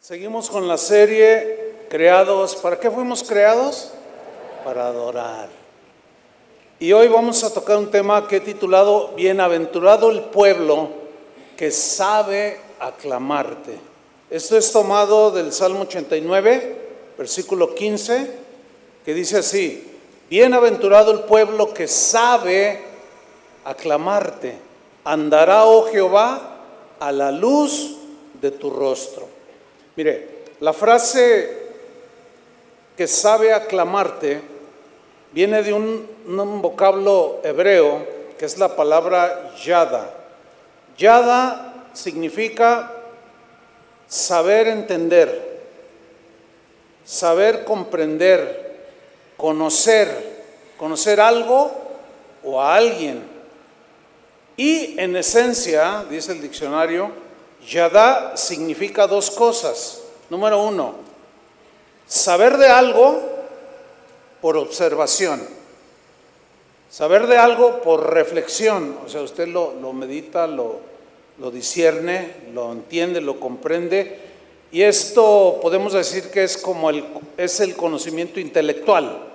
Seguimos con la serie Creados. ¿Para qué fuimos creados? Para adorar. Y hoy vamos a tocar un tema que he titulado Bienaventurado el pueblo que sabe aclamarte. Esto es tomado del Salmo 89, versículo 15, que dice así, Bienaventurado el pueblo que sabe aclamarte. Andará, oh Jehová, a la luz de tu rostro. Mire, la frase que sabe aclamarte viene de un, un vocablo hebreo que es la palabra yada. Yada significa saber entender, saber comprender, conocer, conocer algo o a alguien. Y en esencia, dice el diccionario, Yada significa dos cosas. Número uno, saber de algo por observación. Saber de algo por reflexión. O sea, usted lo, lo medita, lo, lo discierne, lo entiende, lo comprende. Y esto podemos decir que es como el, es el conocimiento intelectual.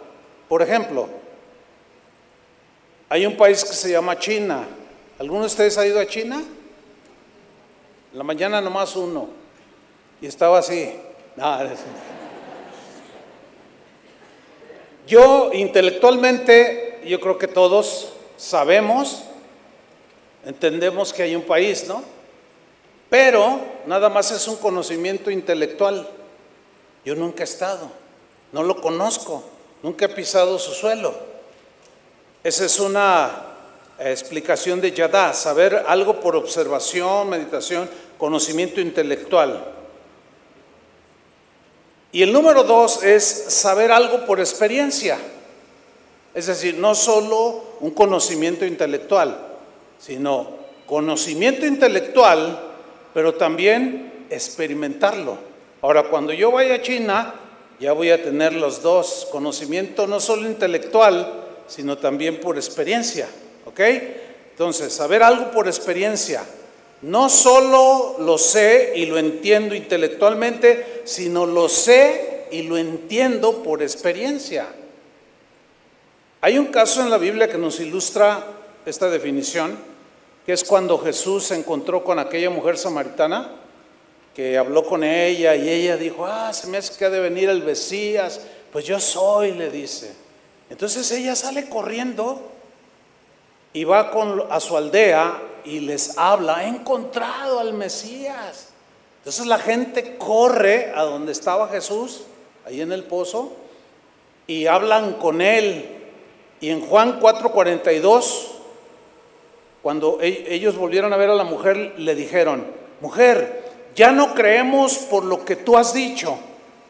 Por ejemplo, hay un país que se llama China. ¿Alguno de ustedes ha ido a China? La mañana nomás uno. Y estaba así. Yo intelectualmente, yo creo que todos sabemos, entendemos que hay un país, ¿no? Pero nada más es un conocimiento intelectual. Yo nunca he estado, no lo conozco, nunca he pisado su suelo. Esa es una explicación de Yadá, saber algo por observación, meditación, conocimiento intelectual. Y el número dos es saber algo por experiencia. Es decir, no solo un conocimiento intelectual, sino conocimiento intelectual, pero también experimentarlo. Ahora, cuando yo vaya a China, ya voy a tener los dos, conocimiento no solo intelectual, sino también por experiencia. ¿Ok? Entonces, saber algo por experiencia. No solo lo sé y lo entiendo intelectualmente, sino lo sé y lo entiendo por experiencia. Hay un caso en la Biblia que nos ilustra esta definición, que es cuando Jesús se encontró con aquella mujer samaritana, que habló con ella y ella dijo, ah, se me hace que ha de venir el Mesías, pues yo soy, le dice. Entonces ella sale corriendo y va con, a su aldea y les habla, he encontrado al Mesías. Entonces la gente corre a donde estaba Jesús, ahí en el pozo, y hablan con él. Y en Juan 4:42, cuando e, ellos volvieron a ver a la mujer, le dijeron, mujer, ya no creemos por lo que tú has dicho.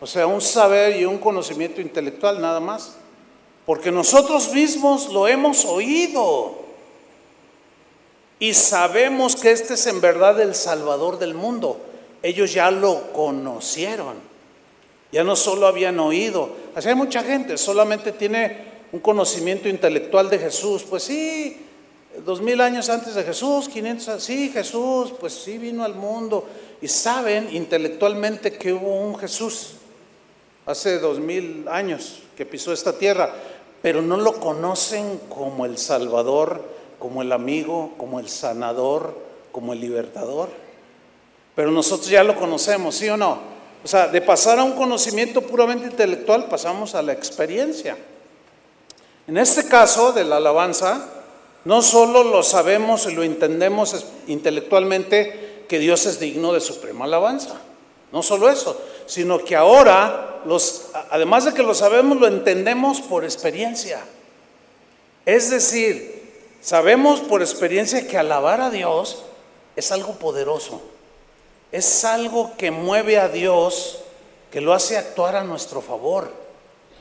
O sea, un saber y un conocimiento intelectual nada más. Porque nosotros mismos lo hemos oído. Y sabemos que este es en verdad el Salvador del mundo. Ellos ya lo conocieron. Ya no solo habían oído. Así hay mucha gente, solamente tiene un conocimiento intelectual de Jesús. Pues sí, dos mil años antes de Jesús, 500, sí, Jesús, pues sí vino al mundo. Y saben intelectualmente que hubo un Jesús hace dos mil años que pisó esta tierra, pero no lo conocen como el Salvador como el amigo, como el sanador, como el libertador. Pero nosotros ya lo conocemos, ¿sí o no? O sea, de pasar a un conocimiento puramente intelectual pasamos a la experiencia. En este caso de la alabanza, no solo lo sabemos y lo entendemos intelectualmente que Dios es digno de suprema alabanza. No solo eso, sino que ahora, los, además de que lo sabemos, lo entendemos por experiencia. Es decir, Sabemos por experiencia que alabar a Dios es algo poderoso. Es algo que mueve a Dios, que lo hace actuar a nuestro favor.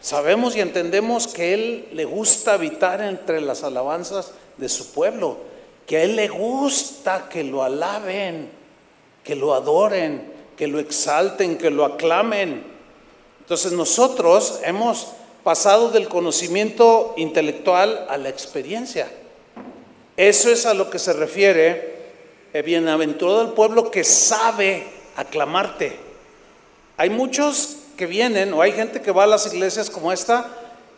Sabemos y entendemos que Él le gusta habitar entre las alabanzas de su pueblo, que a Él le gusta que lo alaben, que lo adoren, que lo exalten, que lo aclamen. Entonces nosotros hemos pasado del conocimiento intelectual a la experiencia. Eso es a lo que se refiere, eh, bienaventurado el pueblo que sabe aclamarte. hay muchos que vienen o hay gente que va a las iglesias como esta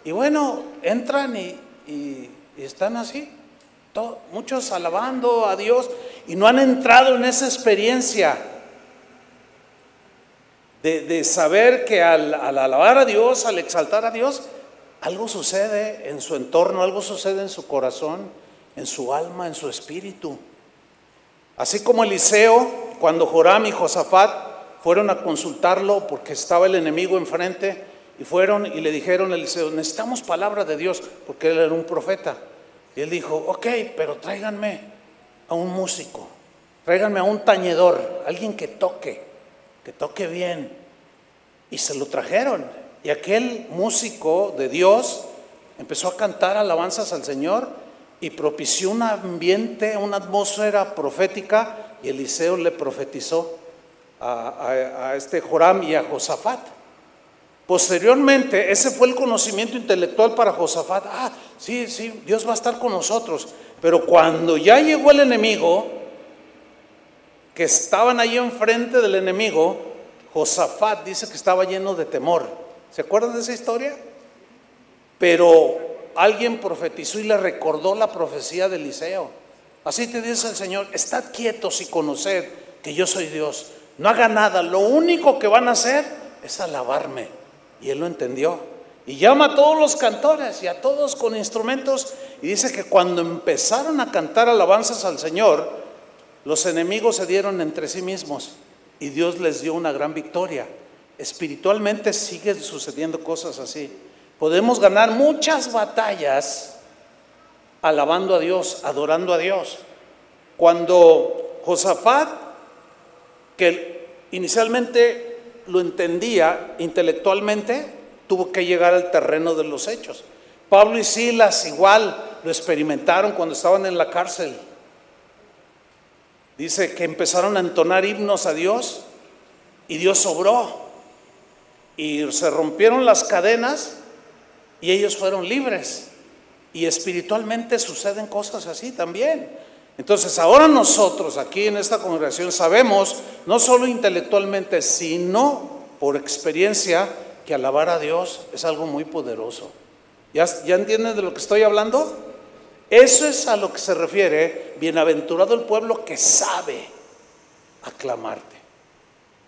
y bueno, entran y, están así, muchos alabando a Dios y no han entrado en esa experiencia de, saber que al, alabar a Dios, al exaltar a Dios, algo sucede en su entorno, algo sucede en su corazón, en su alma, en su espíritu. Así como Eliseo, cuando Joram y Josafat fueron a consultarlo porque estaba el enemigo enfrente y fueron y le dijeron a Eliseo, necesitamos palabra de Dios porque él era un profeta. Y él dijo, ok, pero tráiganme a un músico, tráiganme a un tañedor, alguien que toque, que toque bien. Y se lo trajeron. Y aquel músico de Dios empezó a cantar alabanzas al Señor y propició un ambiente, una atmósfera profética. Y Eliseo le profetizó a, este Joram y a Josafat. Posteriormente, ese fue el conocimiento intelectual para Josafat. Ah, sí, sí, Dios va a estar con nosotros. Pero cuando ya llegó el enemigo, que estaban ahí enfrente del enemigo, Josafat dice que estaba lleno de temor. ¿Se acuerdan de esa historia? Pero alguien profetizó y le recordó la profecía de Eliseo. Así te dice el Señor, estad quietos y conoced que yo soy Dios. No haga nada, lo único que van a hacer es alabarme. Y él lo entendió. Y llama a todos los cantores y a todos con instrumentos. Y dice que cuando empezaron a cantar alabanzas al Señor, los enemigos se dieron entre sí mismos. Y Dios les dio una gran victoria. Espiritualmente siguen sucediendo cosas así. Podemos ganar muchas batallas alabando a Dios, adorando a Dios. Cuando Josafat, que inicialmente lo entendía intelectualmente, tuvo que llegar al terreno de los hechos. Pablo y Silas igual lo experimentaron cuando estaban en la cárcel. Dice que empezaron a entonar himnos a Dios y Dios sobró. Y se rompieron las cadenas y ellos fueron libres. Y espiritualmente suceden cosas así también. Entonces ahora nosotros aquí en esta congregación sabemos, no solo intelectualmente, sino por experiencia, que alabar a Dios es algo muy poderoso. ¿Ya, ¿Ya entienden de lo que estoy hablando? Eso es a lo que se refiere, bienaventurado el pueblo que sabe aclamarte,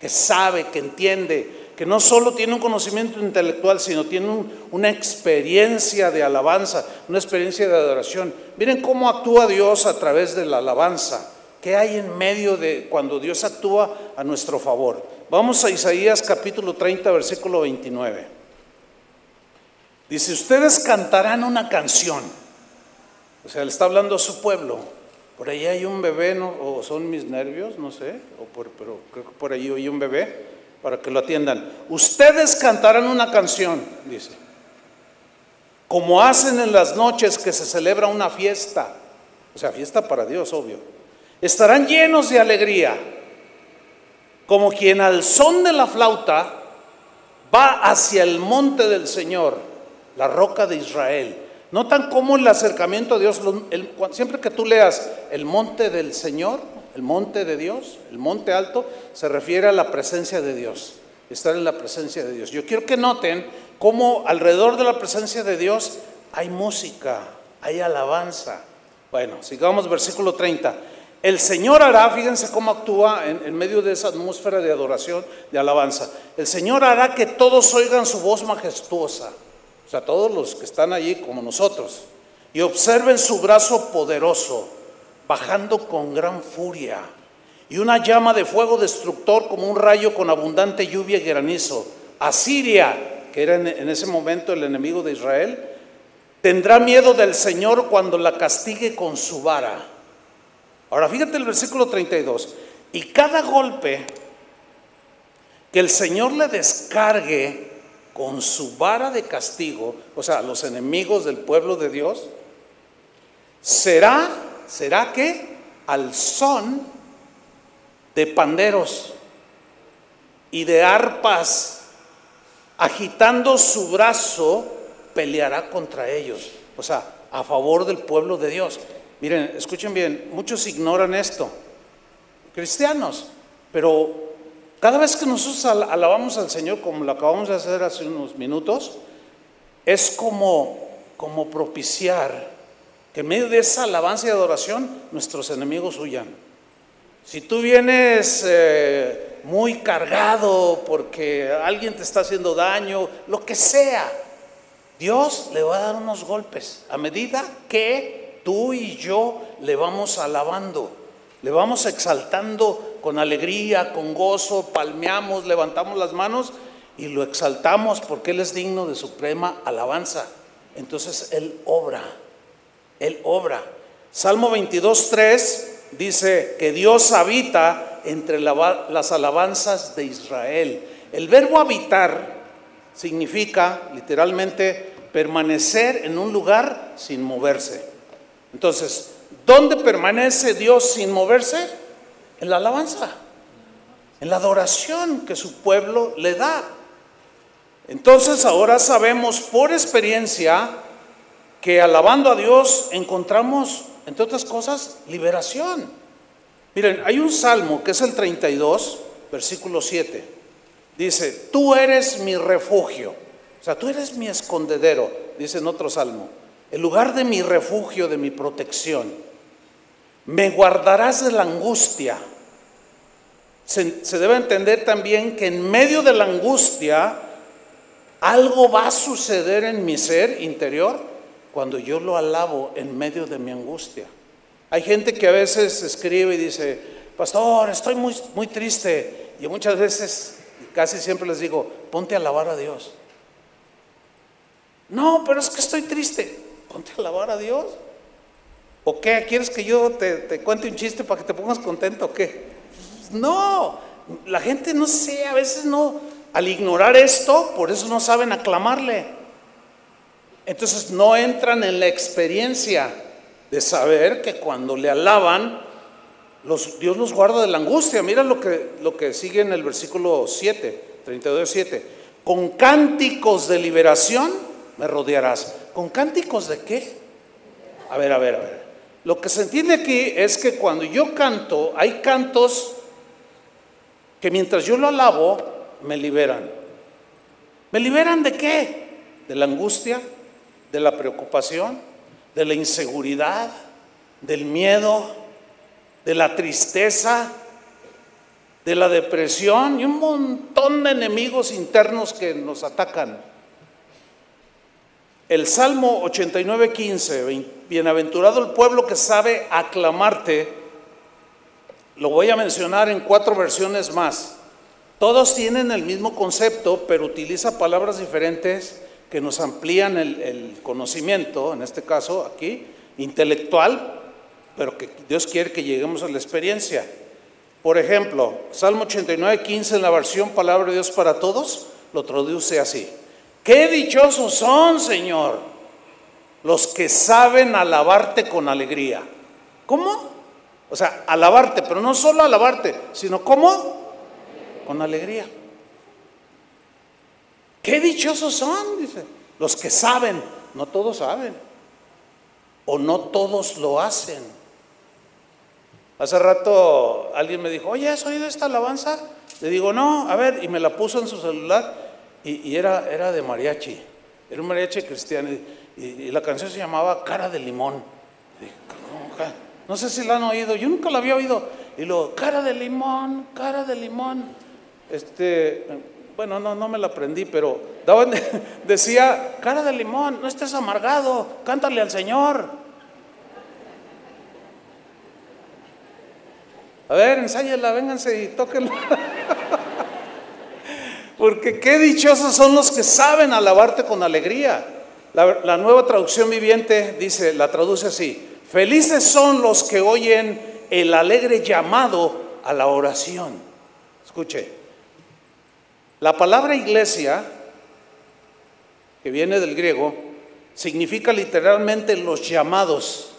que sabe, que entiende, que no solo tiene un conocimiento intelectual, sino tiene una experiencia de alabanza, una experiencia de adoración. Miren cómo actúa Dios a través de la alabanza. ¿Qué hay en medio de cuando Dios actúa a nuestro favor? Vamos a Isaías capítulo 30, versículo 29. Dice, ustedes cantarán una canción. O sea, le está hablando a su pueblo. Por ahí hay un bebé, ¿no? o son mis nervios, no sé, o por, pero creo que por ahí hay un bebé para que lo atiendan. Ustedes cantarán una canción, dice, como hacen en las noches que se celebra una fiesta, o sea, fiesta para Dios, obvio. Estarán llenos de alegría, como quien al son de la flauta va hacia el monte del Señor, la roca de Israel. Notan cómo el acercamiento a Dios, siempre que tú leas el monte del Señor, el monte de Dios, el monte alto, se refiere a la presencia de Dios, estar en la presencia de Dios. Yo quiero que noten cómo alrededor de la presencia de Dios hay música, hay alabanza. Bueno, sigamos versículo 30. El Señor hará, fíjense cómo actúa en, medio de esa atmósfera de adoración, de alabanza. El Señor hará que todos oigan su voz majestuosa, o sea, todos los que están allí como nosotros, y observen su brazo poderoso bajando con gran furia, y una llama de fuego destructor como un rayo con abundante lluvia y granizo. Asiria, que era en ese momento el enemigo de Israel, tendrá miedo del Señor cuando la castigue con su vara. Ahora fíjate el versículo 32. Y cada golpe que el Señor le descargue con su vara de castigo, o sea, los enemigos del pueblo de Dios, será ¿será que al son de panderos y de arpas, agitando su brazo, peleará contra ellos? O sea, a favor del pueblo de Dios. Miren, escuchen bien, muchos ignoran esto, cristianos, pero Cada vez que nosotros alabamos al Señor, como lo acabamos de hacer hace unos minutos, es como, como propiciar en medio de esa alabanza y adoración nuestros enemigos huyan. Si tú vienes eh, muy cargado porque alguien te está haciendo daño, lo que sea, Dios le va a dar unos golpes a medida que tú y yo le vamos alabando, le vamos exaltando con alegría, con gozo, palmeamos, levantamos las manos y lo exaltamos porque Él es digno de suprema alabanza. Entonces Él obra, Él obra. Salmo 22, 3 dice que Dios habita entre las alabanzas de Israel. El verbo habitar significa literalmente permanecer en un lugar sin moverse. Entonces, ¿dónde permanece Dios sin moverse? En la alabanza, en la adoración que su pueblo le da. Entonces ahora sabemos por experiencia que alabando a Dios encontramos entre otras cosas, liberación. Miren, hay un salmo que es el 32, versículo 7. Dice, tú eres mi refugio. O sea, tú eres mi escondedero, dice en otro salmo. El lugar de mi refugio, de mi protección. Me guardarás de la angustia. Se, se debe entender también que en medio de la angustia algo va a suceder en mi ser interior cuando yo lo alabo en medio de mi angustia. Hay gente que a veces escribe y dice, pastor, estoy muy, muy triste. Y muchas veces, casi siempre les digo, ponte a alabar a Dios. No, pero es que estoy triste. Ponte a alabar a Dios. ¿O qué? ¿Quieres que yo te, te cuente un chiste para que te pongas contento o qué? No, la gente no sé, a veces no, al ignorar esto, por eso no saben aclamarle. Entonces no entran en la experiencia de saber que cuando le alaban, Dios los guarda de la angustia. Mira lo que, lo que sigue en el versículo 7, 32, 7. Con cánticos de liberación me rodearás. ¿Con cánticos de qué? A ver, a ver, a ver. Lo que se entiende aquí es que cuando yo canto, hay cantos que mientras yo lo alabo, me liberan. ¿Me liberan de qué? De la angustia, de la preocupación, de la inseguridad, del miedo, de la tristeza, de la depresión y un montón de enemigos internos que nos atacan. El Salmo 89, 15, bienaventurado el pueblo que sabe aclamarte, lo voy a mencionar en cuatro versiones más. Todos tienen el mismo concepto, pero utiliza palabras diferentes que nos amplían el, conocimiento, en este caso aquí, intelectual, pero que Dios quiere que lleguemos a la experiencia. Por ejemplo, Salmo 89, 15 en la versión Palabra de Dios para Todos, lo traduce así. Qué dichosos son, Señor, los que saben alabarte con alegría. ¿Cómo? O sea, alabarte, pero no solo alabarte, sino ¿cómo? Con alegría. Qué dichosos son, dice, los que saben, no todos saben, o no todos lo hacen. Hace rato alguien me dijo, oye, ¿has oído esta alabanza? Le digo, no, a ver, y me la puso en su celular y, era, era de mariachi, era un mariachi cristiano y, la canción se llamaba Cara de Limón. no sé si la han oído, yo nunca la había oído. Y luego, Cara de Limón, Cara de Limón. Este, bueno, no, no me la aprendí, pero decía, cara de limón, no estés amargado, cántale al Señor. A ver, ensáyela, vénganse y tóquenla. Porque qué dichosos son los que saben alabarte con alegría. La, la, nueva traducción viviente dice, la traduce así, felices son los que oyen el alegre llamado a la oración. Escuche, la palabra iglesia, que viene del griego, significa literalmente los llamados.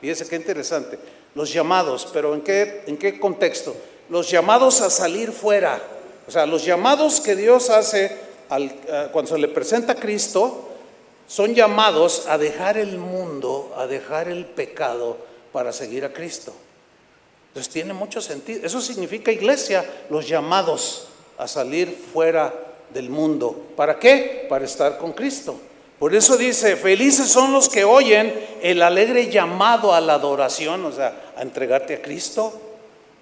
Fíjese qué interesante. Los llamados, pero ¿en qué, en qué contexto? Los llamados a salir fuera. O sea, los llamados que Dios hace cuando se le presenta a Cristo son llamados a dejar el mundo, a dejar el pecado para seguir a Cristo. Entonces tiene mucho sentido. Eso significa iglesia, los llamados a salir fuera del mundo. ¿Para qué? Para estar con Cristo. Por eso dice, felices son los que oyen el alegre llamado a la adoración, o sea, a entregarte a Cristo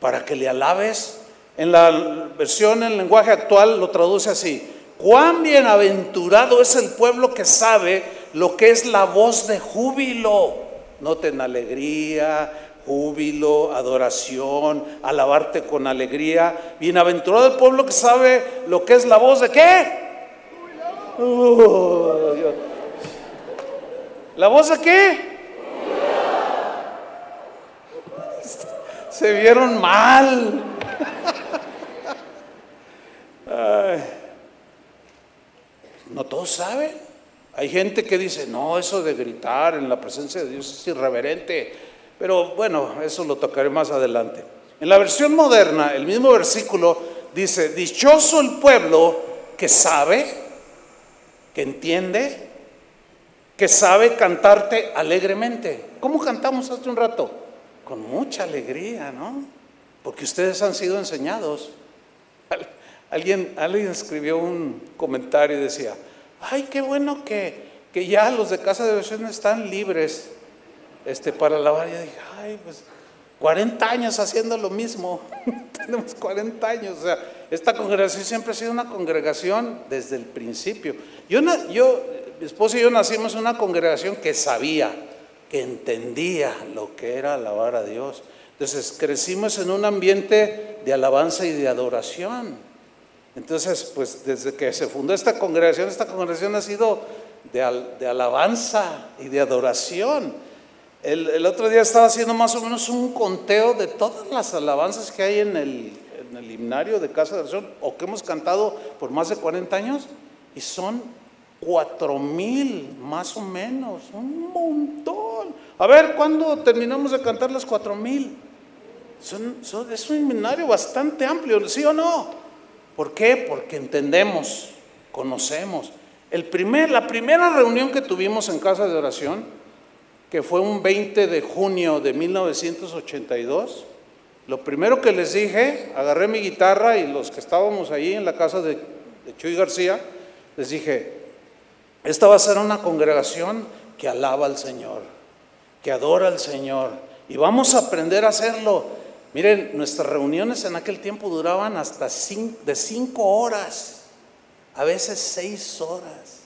para que le alabes. En la versión en lenguaje actual lo traduce así, cuán bienaventurado es el pueblo que sabe lo que es la voz de júbilo. Noten alegría, júbilo, adoración, alabarte con alegría. Bienaventurado el pueblo que sabe lo que es la voz de qué? Uh, ¿La voz de qué? Se vieron mal. No todos saben. Hay gente que dice, no, eso de gritar en la presencia de Dios es irreverente. Pero bueno, eso lo tocaré más adelante. En la versión moderna, el mismo versículo dice, dichoso el pueblo que sabe, que entiende, que sabe cantarte alegremente. ¿Cómo cantamos hace un rato? Con mucha alegría, ¿no? Porque ustedes han sido enseñados. Alguien, alguien escribió un comentario y decía, ay, qué bueno que, que ya los de casa de oración están libres este, para alabar. Y dije, ay, pues 40 años haciendo lo mismo. Tenemos 40 años. O sea, esta congregación siempre ha sido una congregación desde el principio. Yo, yo mi esposo y yo nacimos en una congregación que sabía, que entendía lo que era alabar a Dios. Entonces crecimos en un ambiente de alabanza y de adoración. Entonces, pues desde que se fundó esta congregación, esta congregación ha sido de, alabanza y de adoración. El, otro día estaba haciendo más o menos un conteo de todas las alabanzas que hay en el, el himnario de Casa de Oración o que hemos cantado por más de 40 años y son Cuatro mil, más o menos, un montón. A ver, ¿cuándo terminamos de cantar las cuatro mil? es un seminario bastante amplio, ¿sí o no? ¿Por qué? Porque entendemos, conocemos. La primera reunión que tuvimos en casa de oración, que fue un 20 de junio de 1982, lo primero que les dije, agarré mi guitarra y los que estábamos ahí en la casa de, de Chuy García, les dije, esta va a ser una congregación que alaba al Señor, que adora al Señor. Y vamos a aprender a hacerlo. Miren, nuestras reuniones en aquel tiempo duraban hasta de cinco horas, a veces seis horas.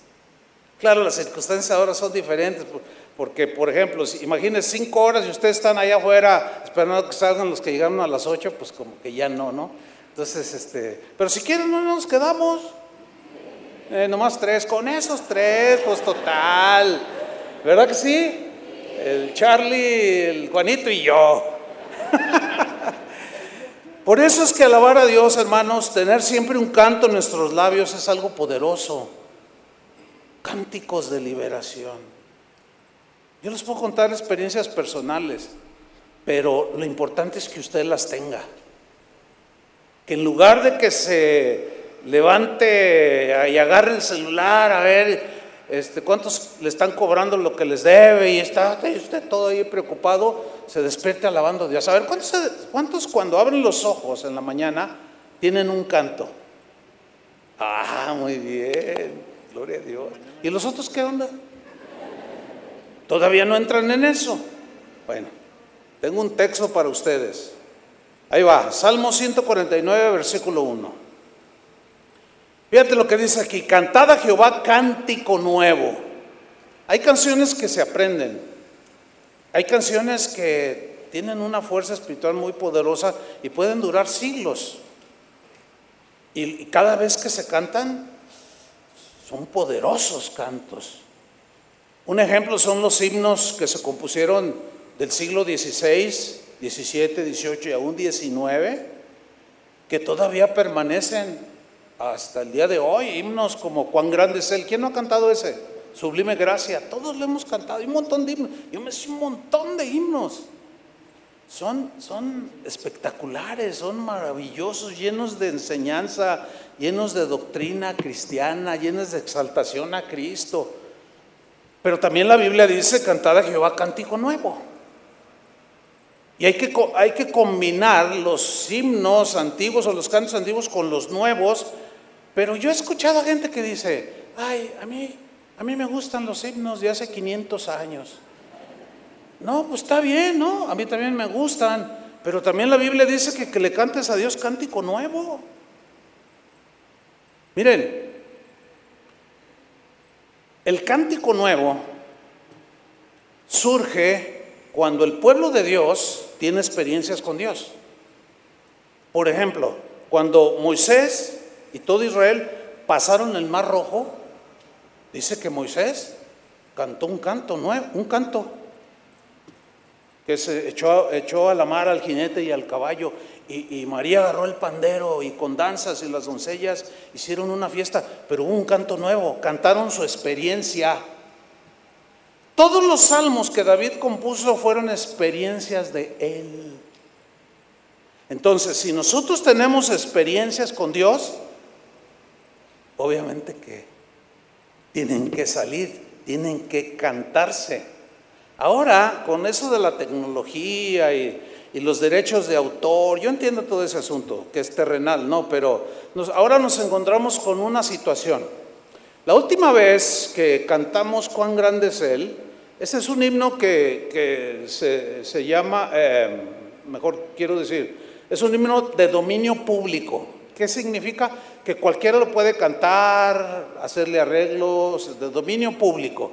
Claro, las circunstancias ahora son diferentes, porque, por ejemplo, si, imagínense cinco horas y ustedes están allá afuera esperando que salgan los que llegaron a las ocho, pues como que ya no, ¿no? Entonces, este, pero si quieren, no nos quedamos. Eh, nomás tres, con esos tres, pues total. ¿Verdad que sí? El Charlie, el Juanito y yo. Por eso es que alabar a Dios, hermanos, tener siempre un canto en nuestros labios es algo poderoso. Cánticos de liberación. Yo les puedo contar experiencias personales, pero lo importante es que usted las tenga. Que en lugar de que se levante y agarre el celular a ver este, cuántos le están cobrando lo que les debe y está usted todo ahí preocupado, se despierte alabando a Dios. A ver, ¿cuántos, ¿cuántos cuando abren los ojos en la mañana tienen un canto? Ah, muy bien, gloria a Dios. ¿Y los otros qué onda? Todavía no entran en eso. Bueno, tengo un texto para ustedes. Ahí va, Salmo 149, versículo 1. Fíjate lo que dice aquí, cantad a Jehová cántico nuevo. Hay canciones que se aprenden, hay canciones que tienen una fuerza espiritual muy poderosa y pueden durar siglos. Y cada vez que se cantan, son poderosos cantos. Un ejemplo son los himnos que se compusieron del siglo XVI, XVII, XVIII y aún XIX, que todavía permanecen hasta el día de hoy, himnos como Cuán grande es Él. ¿Quién no ha cantado ese? Sublime gracia. Todos lo hemos cantado. Un montón de himnos. Yo me sé un montón de himnos. Son, son espectaculares, son maravillosos, llenos de enseñanza, llenos de doctrina cristiana, llenos de exaltación a Cristo. Pero también la Biblia dice, cantada a Jehová cántico nuevo. Y hay que, hay que combinar los himnos antiguos o los cantos antiguos con los nuevos. Pero yo he escuchado a gente que dice, ay, a mí, a mí me gustan los himnos de hace 500 años. No, pues está bien, ¿no? A mí también me gustan. Pero también la Biblia dice que, que le cantes a Dios cántico nuevo. Miren, el cántico nuevo surge cuando el pueblo de Dios tiene experiencias con Dios. Por ejemplo, cuando Moisés y todo Israel pasaron el mar rojo, dice que Moisés cantó un canto nuevo, un canto que se echó, echó a la mar al jinete y al caballo y, María agarró el pandero y con danzas y las doncellas hicieron una fiesta, pero hubo un canto nuevo, cantaron su experiencia. Todos los salmos que David compuso fueron experiencias de él. Entonces, si nosotros tenemos experiencias con Dios, obviamente que tienen que salir, tienen que cantarse. Ahora, con eso de la tecnología y y los derechos de autor, yo entiendo todo ese asunto, que es terrenal, no, pero ahora nos encontramos con una situación. La última vez que cantamos Cuán grande es Él, ese es un himno que, se, llama, eh, mejor quiero decir, es un himno de dominio público. ¿Qué significa? Que cualquiera lo puede cantar, hacerle arreglos, de dominio público.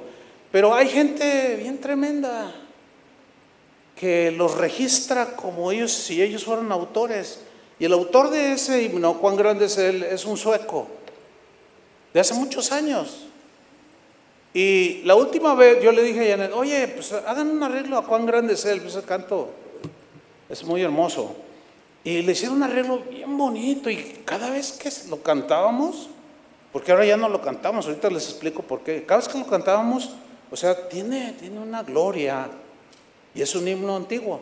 Pero hay gente bien tremenda que los registra como ellos, si ellos fueran autores. Y el autor de ese himno, cuán grande es él, es un sueco, de hace muchos años. Y la última vez yo le dije a Janet, oye, pues hagan un arreglo a cuán grande es él, pues el canto es muy hermoso. Y le hicieron un arreglo bien bonito y cada vez que lo cantábamos, porque ahora ya no lo cantamos, ahorita les explico por qué, cada vez que lo cantábamos, o sea, tiene, tiene una gloria, y es un himno antiguo.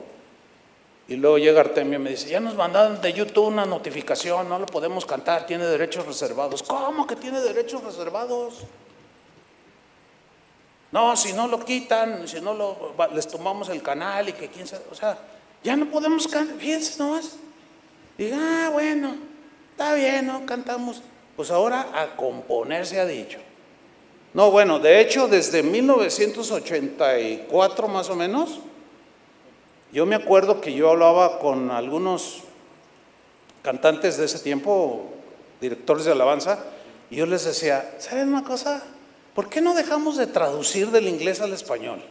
Y luego llega Artemio y me dice, ya nos mandaron de YouTube una notificación, no lo podemos cantar, tiene derechos reservados. ¿Cómo que tiene derechos reservados? No, si no lo quitan, si no lo, les tomamos el canal y que quién sabe, o sea, ya no podemos cantar, fíjense nomás. Diga, ah, bueno, está bien, no cantamos. Pues ahora a componer se ha dicho. No, bueno, de hecho, desde 1984 más o menos, yo me acuerdo que yo hablaba con algunos cantantes de ese tiempo, directores de alabanza, y yo les decía, ¿saben una cosa? ¿Por qué no dejamos de traducir del inglés al español?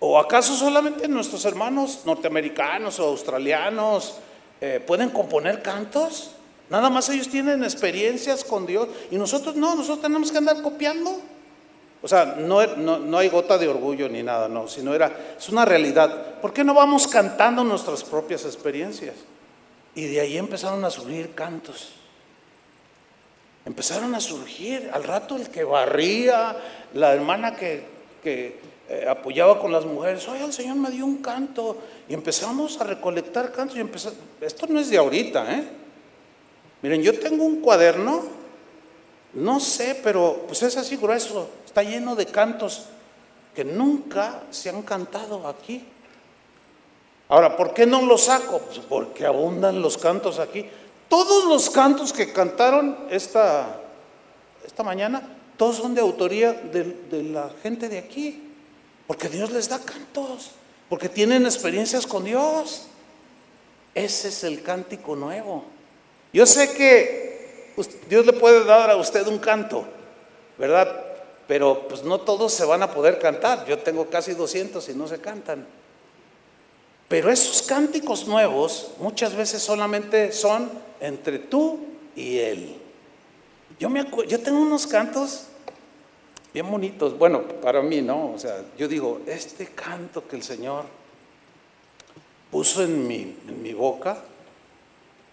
¿O acaso solamente nuestros hermanos norteamericanos o australianos eh, pueden componer cantos? Nada más ellos tienen experiencias con Dios y nosotros no, nosotros tenemos que andar copiando. O sea, no, no, hay gota de orgullo ni nada, no, sino era, es una realidad. ¿Por qué no vamos cantando nuestras propias experiencias? Y de ahí empezaron a surgir cantos. Empezaron a surgir, al rato el que barría, la hermana que, eh, apoyaba con las mujeres, oye, el Señor me dio un canto. Y empezamos a recolectar cantos y empezamos, esto no es de ahorita, ¿eh? Miren, yo tengo un cuaderno, no sé, pero pues es así grueso, Está lleno de cantos que nunca se han cantado aquí. Ahora, ¿por qué no los saco? Pues porque abundan los cantos aquí. Todos los cantos que cantaron esta, esta mañana, todos son de autoría de, de la gente de aquí. Porque Dios les da cantos, porque tienen experiencias con Dios. Ese es el cántico nuevo. Yo sé que Dios le puede dar a usted un canto, ¿verdad? Pero pues no todos se van a poder cantar. Yo tengo casi 200 y no se cantan. Pero esos cánticos nuevos muchas veces solamente son entre tú y él. Yo, tengo unos cantos bien bonitos, bueno, para mí, ¿no? O sea, yo digo, este canto que el Señor puso en mi, boca,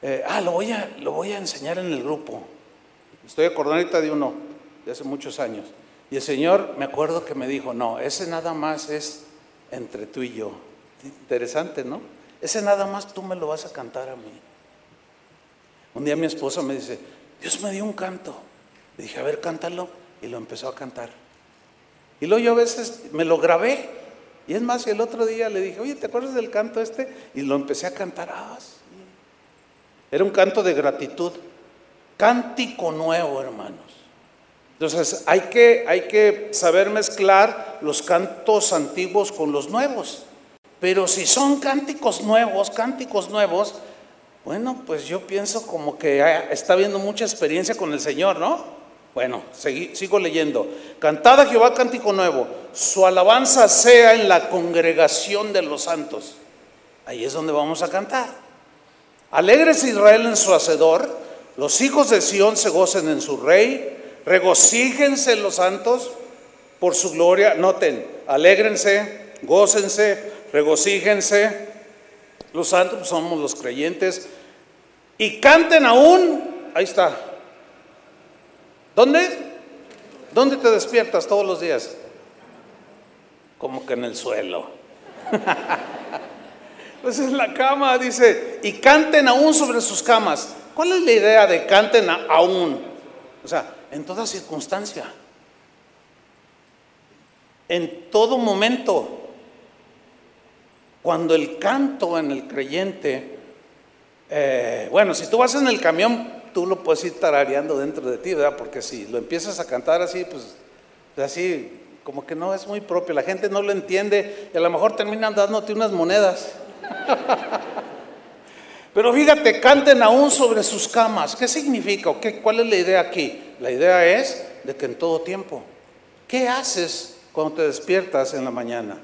eh, ah, lo voy, a, enseñar en el grupo. Estoy acordando de uno, de hace muchos años. Y el Señor me acuerdo que me dijo, no, ese nada más es entre tú y yo. Interesante, ¿no? Ese nada más tú me lo vas a cantar a mí. Un día mi esposa me dice, Dios me dio un canto. Le dije, a ver, cántalo. Y lo empezó a cantar. Y luego yo a veces me lo grabé Y es más, el otro día le dije, oye, ¿te acuerdas del canto este? Y lo empecé a cantar. Ah, Era un canto de gratitud. Cántico nuevo, hermanos. Entonces, hay que, hay que saber mezclar los cantos antiguos con los nuevos. Pero si son cánticos nuevos, cánticos nuevos, bueno, pues yo pienso como que está habiendo mucha experiencia con el Señor, ¿no? Bueno, sigo leyendo. Cantad Jehová cántico nuevo. Su alabanza sea en la congregación de los santos. Ahí es donde vamos a cantar. Alegres Israel en su hacedor. Los hijos de Sión se gocen en su rey. Regocíjense los santos por su gloria. Noten, alégrense, gócense, regocíjense. Los santos somos los creyentes. Y canten aún. Ahí está ¿Dónde? ¿Dónde te despiertas todos los días? Como que en el suelo. pues es la cama, dice, y canten aún sobre sus camas. ¿Cuál es la idea de canten aún? O sea, en toda circunstancia, en todo momento, cuando el canto en el creyente, eh, bueno, si tú vas en el camión, tú lo puedes ir tarareando dentro de ti, ¿verdad? Porque si lo empiezas a cantar así, pues así como que no es muy propio, la gente no lo entiende y a lo mejor terminan dándote unas monedas. Pero fíjate, canten aún sobre sus camas. ¿Qué significa? qué, ¿Cuál es la idea aquí? La idea es de que en todo tiempo, ¿qué haces cuando te despiertas en la mañana?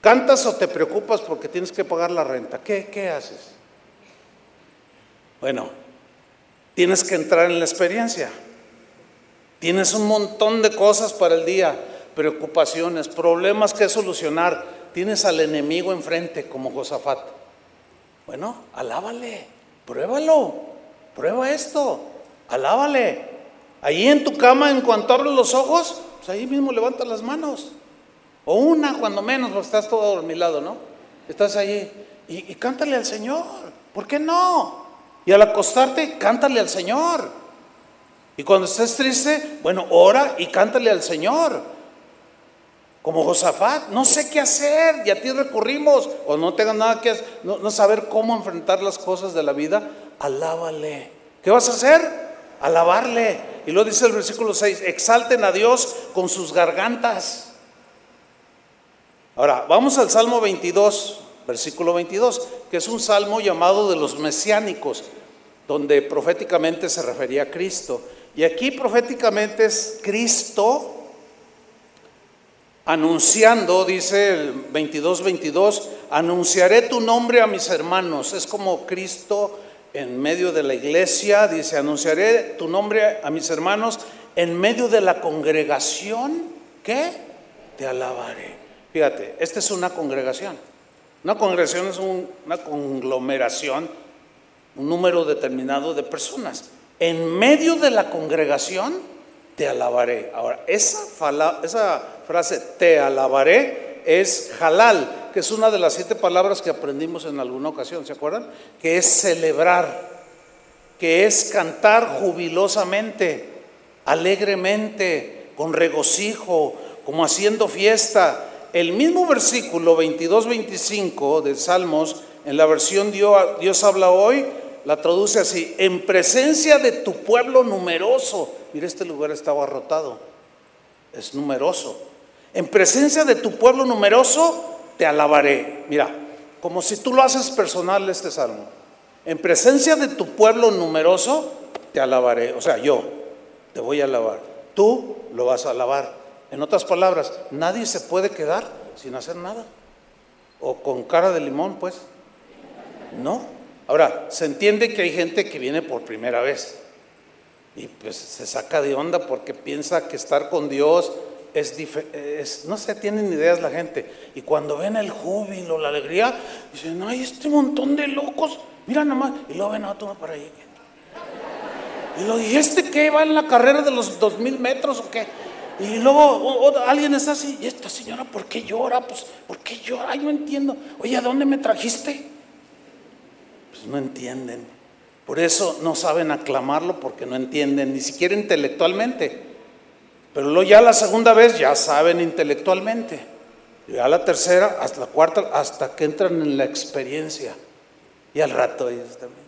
¿Cantas o te preocupas porque tienes que pagar la renta? ¿Qué, qué haces? Bueno, tienes que entrar en la experiencia. Tienes un montón de cosas para el día, preocupaciones, problemas que solucionar. Tienes al enemigo enfrente como Josafat. Bueno, alábale, pruébalo, prueba esto, alábale. Ahí en tu cama, en cuanto abres los ojos, pues ahí mismo levanta las manos. O una, cuando menos, porque estás todo dormilado, ¿no? Estás ahí y, y cántale al Señor. ¿Por qué no? Y al acostarte, cántale al Señor. Y cuando estés triste, bueno, ora y cántale al Señor. Como Josafat, no sé qué hacer y a ti recurrimos. O no tengas nada que hacer, no, saber cómo enfrentar las cosas de la vida, alábale. ¿Qué vas a hacer? Alabarle. Y lo dice el versículo 6, exalten a Dios con sus gargantas. Ahora, vamos al Salmo 22 versículo 22, que es un salmo llamado de los mesiánicos, donde proféticamente se refería a Cristo. Y aquí proféticamente es Cristo anunciando, dice el 22, 22, anunciaré tu nombre a mis hermanos. Es como Cristo en medio de la iglesia, dice, anunciaré tu nombre a mis hermanos en medio de la congregación, ¿qué? Te alabaré. Fíjate, esta es una congregación. Una congregación es una conglomeración, un número determinado de personas. En medio de la congregación te alabaré. Ahora, esa, esa frase te alabaré es halal, que es una de las siete palabras que aprendimos en alguna ocasión, ¿se acuerdan? Que es celebrar, que es cantar jubilosamente, alegremente, con regocijo, como haciendo fiesta el mismo versículo 22-25 de Salmos, en la versión Dios, Dios habla hoy, la traduce así, en presencia de tu pueblo numeroso. Mira, este lugar está abarrotado, es numeroso. En presencia de tu pueblo numeroso, te alabaré. Mira, como si tú lo haces personal este salmo. En presencia de tu pueblo numeroso, te alabaré. O sea, yo te voy a alabar. Tú lo vas a alabar. En otras palabras, nadie se puede quedar sin hacer nada. O con cara de limón, pues. No. Ahora, se entiende que hay gente que viene por primera vez y pues se saca de onda porque piensa que estar con Dios es, no sé, tienen ideas la gente. Y cuando ven el júbilo, la alegría, dicen, ay, este montón de locos, mira nomás, y luego ven a otro para ahí. Y lo, ¿y este qué va en la carrera de los dos mil metros o qué? Y luego alguien está así, ¿y esta señora por qué llora? Pues, ¿por qué llora? Ay, no entiendo. Oye, ¿a dónde me trajiste? Pues no entienden. Por eso no saben aclamarlo porque no entienden, ni siquiera intelectualmente. Pero luego ya la segunda vez ya saben intelectualmente. Y a la tercera, hasta la cuarta, hasta que entran en la experiencia. Y al rato ellos también.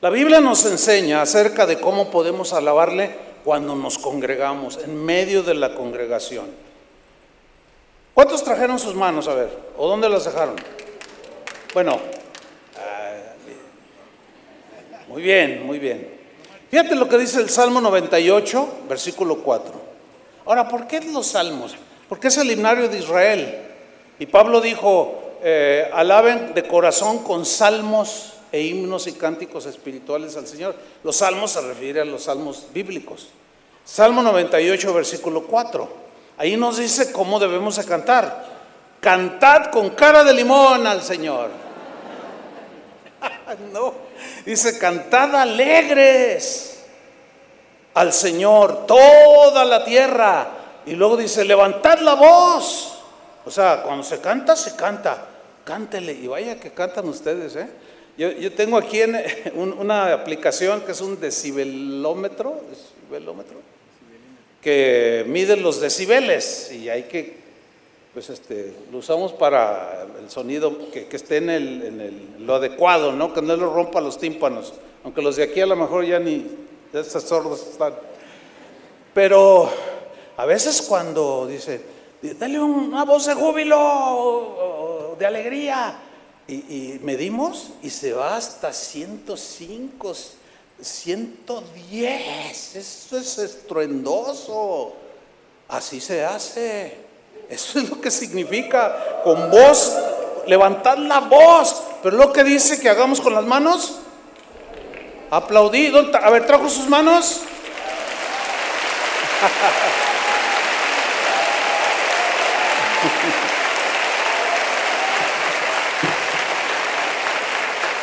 La Biblia nos enseña acerca de cómo podemos alabarle cuando nos congregamos, en medio de la congregación. ¿Cuántos trajeron sus manos? A ver, ¿o dónde las dejaron? Bueno, muy bien, muy bien. Fíjate lo que dice el Salmo 98, versículo 4. Ahora, ¿por qué los salmos? Porque es el himnario de Israel. Y Pablo dijo, eh, alaben de corazón con salmos e himnos y cánticos espirituales al Señor. Los salmos se refieren a los salmos bíblicos. Salmo 98, versículo 4. Ahí nos dice cómo debemos de cantar. Cantad con cara de limón al Señor. no, dice cantad alegres al Señor, toda la tierra. Y luego dice, levantad la voz. O sea, cuando se canta, se canta. Cántele. Y vaya que cantan ustedes, ¿eh? Yo, tengo aquí una aplicación que es un decibelómetro, decibelómetro, que mide los decibeles y hay que, pues este, lo usamos para el sonido que, esté en, el, lo adecuado, ¿no? Que no lo rompa los tímpanos, aunque los de aquí a lo mejor ya ni, ya estos sordos están. Pero a veces cuando dice, dale una voz de júbilo, de alegría, y, medimos y se va hasta 105, 110. Eso es estruendoso. Así se hace. Eso es lo que significa con voz, levantar la voz. Pero lo que dice que hagamos con las manos, aplaudir. A ver, trajo sus manos.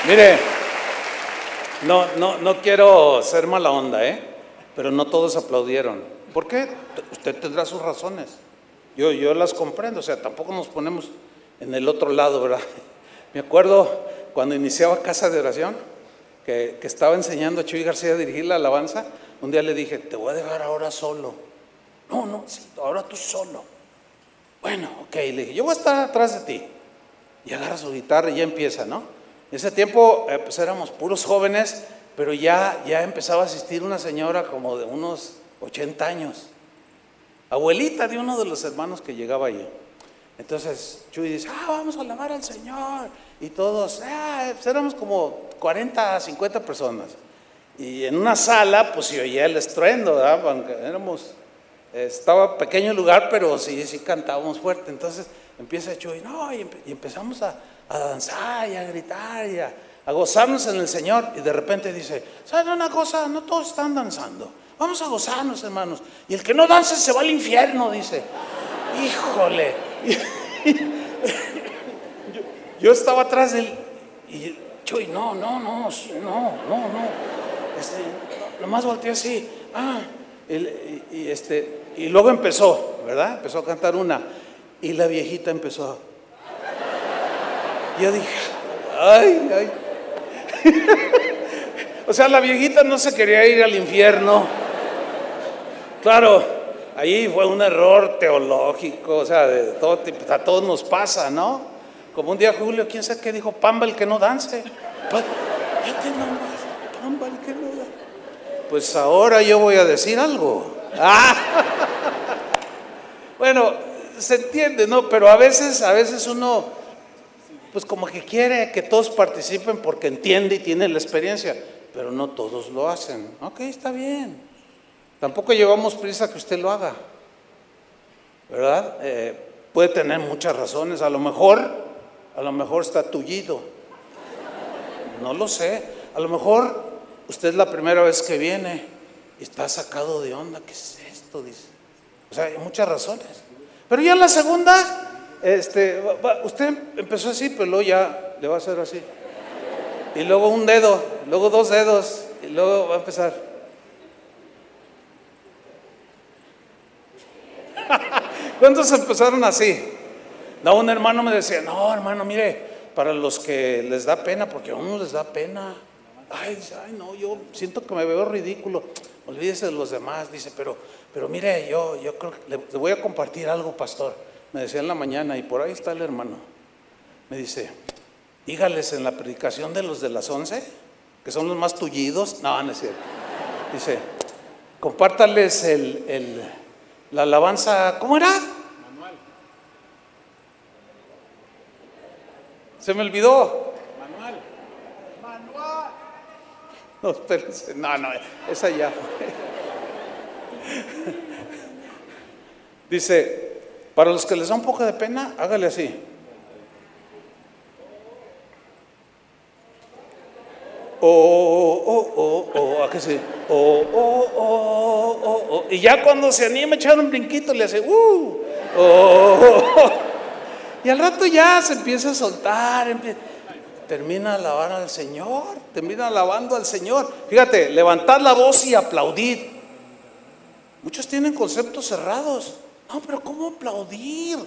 Mire, no, no, no quiero ser mala onda, ¿eh? Pero no todos aplaudieron. ¿Por qué? Usted tendrá sus razones. Yo, yo las comprendo, o sea, tampoco nos ponemos en el otro lado, ¿verdad? Me acuerdo cuando iniciaba Casa de Oración, que, estaba enseñando a Chuy García a dirigir la alabanza, un día le dije, te voy a dejar ahora solo. No, no, ahora tú solo. Bueno, ok, le dije, yo voy a estar atrás de ti. Y agarra su guitarra y ya empieza, ¿no? En ese tiempo eh, pues éramos puros jóvenes, pero ya, ya empezaba a asistir una señora como de unos 80 años, abuelita de uno de los hermanos que llegaba allí. Entonces Chuy dice, ah, vamos a alabar al Señor. Y todos, ah, pues éramos como 40, 50 personas. Y en una sala, pues se oía el estruendo, ¿verdad? éramos, estaba pequeño el lugar, pero sí, sí cantábamos fuerte. Entonces empieza Chuy, no, y empezamos a, a danzar y a gritar y a, gozarnos en el Señor. Y de repente dice, ¿saben una cosa? No todos están danzando. Vamos a gozarnos, hermanos. Y el que no danza se va al infierno, dice. Híjole. yo, estaba atrás de él y yo, no, no, no, no, no, no. Este, nomás volteé así. Ah, y, este, y luego empezó, ¿verdad? Empezó a cantar una. Y la viejita empezó yo dije, ay, ay. o sea, la viejita no se quería ir al infierno. Claro, ahí fue un error teológico, o sea, de todo tipo, a todos nos pasa, ¿no? Como un día Julio, ¿quién sabe qué dijo? Pamba el que no dance. Pamba el que no dance. Pues ahora yo voy a decir algo. Ah. Bueno, se entiende, ¿no? Pero a veces, a veces uno pues como que quiere que todos participen porque entiende y tiene la experiencia, pero no todos lo hacen. Ok, está bien. Tampoco llevamos prisa que usted lo haga, ¿verdad? Eh, puede tener muchas razones, a lo mejor, a lo mejor está tullido, no lo sé, a lo mejor usted es la primera vez que viene y está sacado de onda, ¿qué es esto? Dice. O sea, hay muchas razones. Pero ya la segunda, este, usted empezó así, pero luego ya le va a hacer así. Y luego un dedo, luego dos dedos, y luego va a empezar. ¿Cuántos empezaron así? No, un hermano me decía, no, hermano, mire, para los que les da pena, porque a uno les da pena. Ay, ay, no, yo siento que me veo ridículo. olvídese de los demás. Dice, pero, pero mire, yo, yo creo que le, le voy a compartir algo, pastor. Me decía en la mañana, y por ahí está el hermano. Me dice, dígales en la predicación de los de las once, que son los más tullidos. No, no es cierto. Dice, compártales el, el- la alabanza, ¿cómo era? Se me olvidó. Manual. Manual. No, espérense. No, no, esa ya. Dice, para los que les da un poco de pena, hágale así. Oh, oh, oh, oh, ¿a qué sí? Oh, oh, oh, oh, oh. Y ya cuando se anima a echar un brinquito, le hace, uh, oh, oh, oh. Y al rato ya se empieza a soltar, empie- termina alabando al Señor, termina alabando al Señor. Fíjate, levantar la voz y aplaudir. Muchos tienen conceptos cerrados. No, pero ¿cómo aplaudir?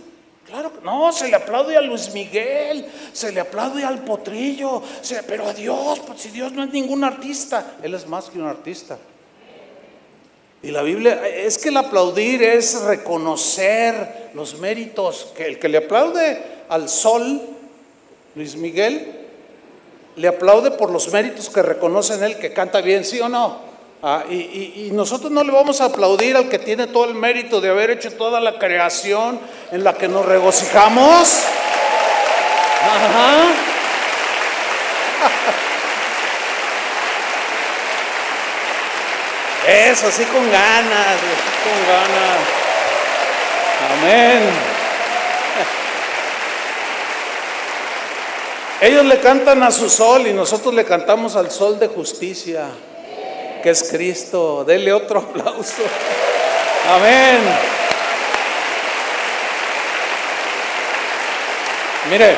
Claro no, se le aplaude a Luis Miguel, se le aplaude al potrillo, pero a Dios, pues si Dios no es ningún artista, Él es más que un artista. Y la Biblia, es que el aplaudir es reconocer los méritos, que el que le aplaude al sol, Luis Miguel, le aplaude por los méritos que reconoce en él, que canta bien, ¿sí o no? Ah, y, y- y nosotros no le vamos a aplaudir al que tiene todo el mérito de haber hecho toda la creación en la que nos regocijamos. Ajá. Eso, así con ganas, así con ganas. Amén. Ellos le cantan a su sol y nosotros le cantamos al sol de justicia, que es Cristo. Dele otro aplauso. Amén. Mire,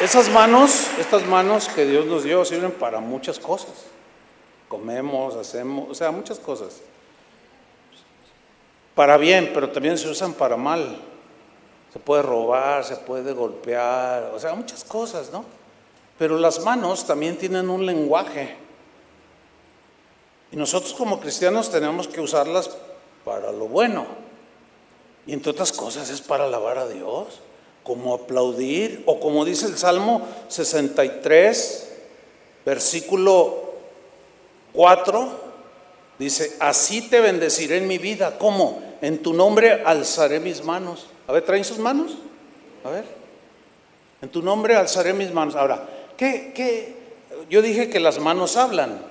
esas manos, estas manos que Dios nos dio sirven para muchas cosas. Comemos, hacemos, o sea, muchas cosas. Para bien, pero también se usan para mal. Se puede robar, se puede golpear, o sea, muchas cosas, ¿no? Pero las manos también tienen un lenguaje. Y nosotros como cristianos tenemos que usarlas para lo bueno. Y entre otras cosas es para alabar a Dios, como aplaudir, o como dice el Salmo 63, versículo 4, dice, así te bendeciré en mi vida. ¿Cómo? En tu nombre alzaré mis manos. A ver, ¿traen sus manos? A ver. En tu nombre alzaré mis manos. Ahora, ¿qué, qué? Yo dije que las manos hablan.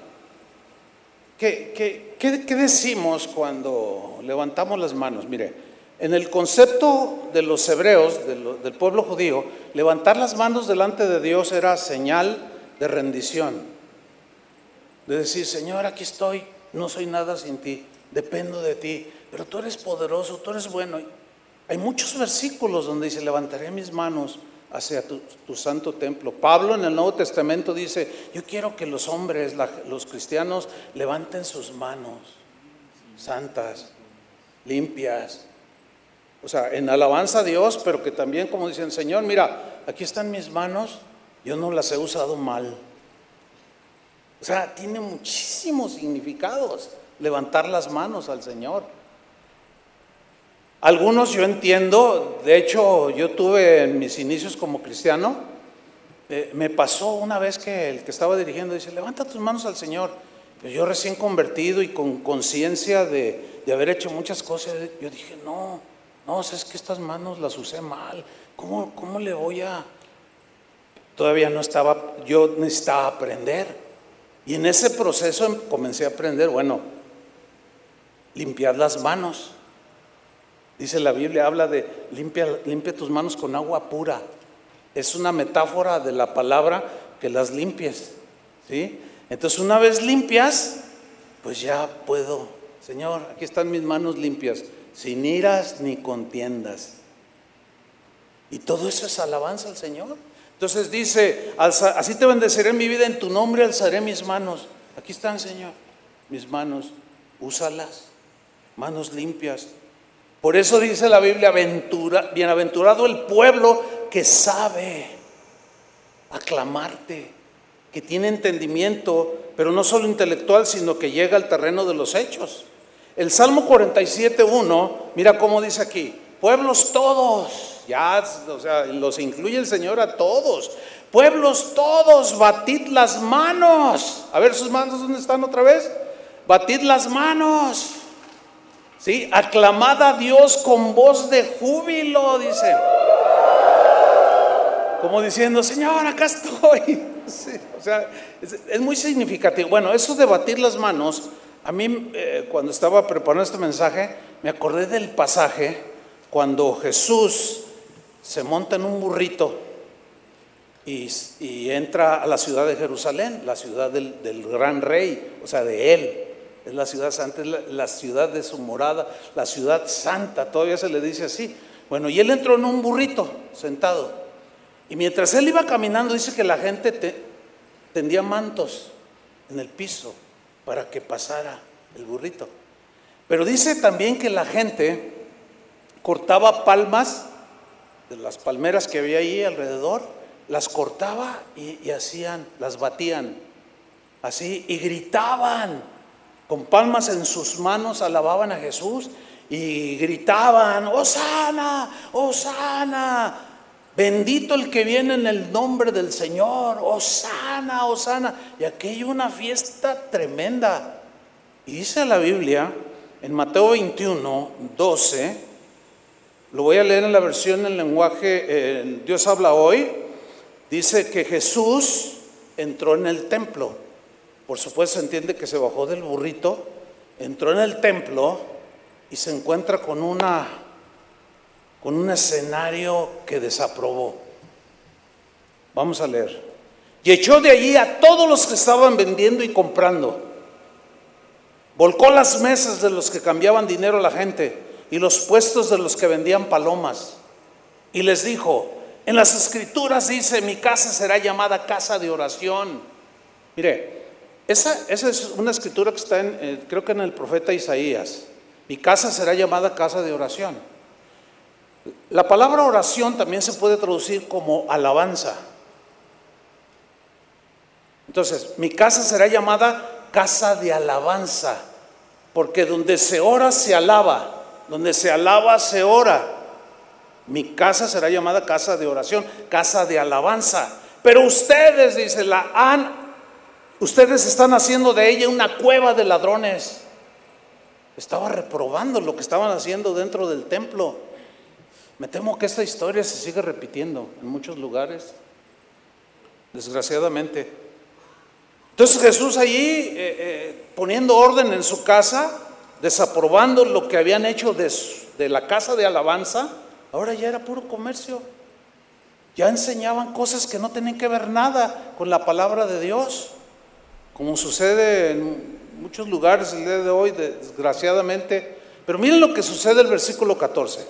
¿Qué, qué, qué- decimos cuando levantamos las manos? Mire, en el concepto de los hebreos, del pueblo judío, levantar las manos delante de Dios era señal de rendición. De decir, Señor, aquí estoy, no soy nada sin ti, dependo de ti, pero tú eres poderoso, tú eres bueno. Hay muchos versículos donde dice, levantaré mis manos hacia tu, santo templo. Pablo en el Nuevo Testamento dice, yo quiero que los hombres, los cristianos, levanten sus manos santas, limpias. O sea, en alabanza a Dios, pero que también como dicen, Señor, mira, aquí están mis manos, yo no las he usado mal. O sea, tiene muchísimos significados levantar las manos al Señor. Algunos yo entiendo, de hecho yo tuve en mis inicios como cristiano, eh, me pasó una vez que el que estaba dirigiendo dice, levanta tus manos al Señor. Yo recién convertido y con conciencia de, haber hecho muchas cosas, yo dije, no, no, es que estas manos las usé mal. ¿Cómo, cómo le voy a...? Todavía no estaba, yo necesitaba aprender. Y en ese proceso em- comencé a aprender, bueno, limpiar las manos. Dice la Biblia, habla de limpia, limpia tus manos con agua pura. Es una metáfora de la palabra que las limpies. ¿sí? Entonces una vez limpias, pues ya puedo. Señor, aquí están mis manos limpias, sin iras ni contiendas. Y todo eso es alabanza al Señor. Entonces dice, "Alza- así te bendeciré en mi vida, en tu nombre alzaré mis manos. Aquí están, Señor, mis manos, úsalas, manos limpias. Por eso dice la Biblia, "Aventura- bienaventurado el pueblo que sabe aclamarte. que tiene entendimiento, pero no solo intelectual, sino que llega al terreno de los hechos. El Salmo 47.1, mira cómo dice aquí, pueblos todos, ya, o sea, los incluye el Señor a todos. Pueblos todos, batid las manos. A ver sus manos, ¿dónde están otra vez? Batid las manos. ¿Sí? Aclamad a Dios con voz de júbilo, dice. Como diciendo, Señor, acá estoy. o sea, es, muy significativo. Bueno, eso de batir las manos, a mí eh, cuando estaba preparando este mensaje, me acordé del pasaje cuando Jesús se monta en un burrito y, entra a la ciudad de Jerusalén, la ciudad del, del gran rey, o sea, de él es la ciudad santa, es la, ciudad de su morada, la ciudad santa, todavía se le dice así. Bueno, y él entró en un burrito sentado. Y mientras él iba caminando, dice que la gente tendía mantos en el piso para que pasara el burrito. Pero dice también que la gente cortaba palmas de las palmeras que había ahí alrededor, las cortaba y, y hacían, las batían así y gritaban con palmas en sus manos alababan a Jesús y gritaban, Osana, Osana, bendito el que viene en el nombre del Señor, Osana, Osana. Y aquello una fiesta tremenda. Y dice la Biblia en Mateo 21, 12, lo voy a leer en la versión en lenguaje eh, Dios habla hoy, dice que Jesús entró en el templo por supuesto se entiende que se bajó del burrito, entró en el templo y se encuentra con una con un escenario que desaprobó. Vamos a leer. Y echó de allí a todos los que estaban vendiendo y comprando. Volcó las mesas de los que cambiaban dinero a la gente y los puestos de los que vendían palomas. Y les dijo, en las escrituras dice, mi casa será llamada casa de oración. Mire, esa, es una escritura que está en, eh, creo que en el profeta Isaías. Mi casa será llamada casa de oración. La palabra oración también se puede traducir como alabanza. Entonces, mi casa será llamada casa de alabanza, porque donde se ora se alaba, donde se alaba se ora. Mi casa será llamada casa de oración, casa de alabanza. Pero ustedes, dice, la han Ustedes están haciendo de ella una cueva de ladrones. Estaba reprobando lo que estaban haciendo dentro del templo. Me temo que esta historia se sigue repitiendo en muchos lugares, desgraciadamente. Entonces Jesús allí, eh, eh, poniendo orden en su casa, desaprobando lo que habían hecho de, de la casa de alabanza, ahora ya era puro comercio. Ya enseñaban cosas que no tenían que ver nada con la palabra de Dios como sucede en muchos lugares el día de hoy, desgraciadamente. Pero miren lo que sucede en el versículo 14.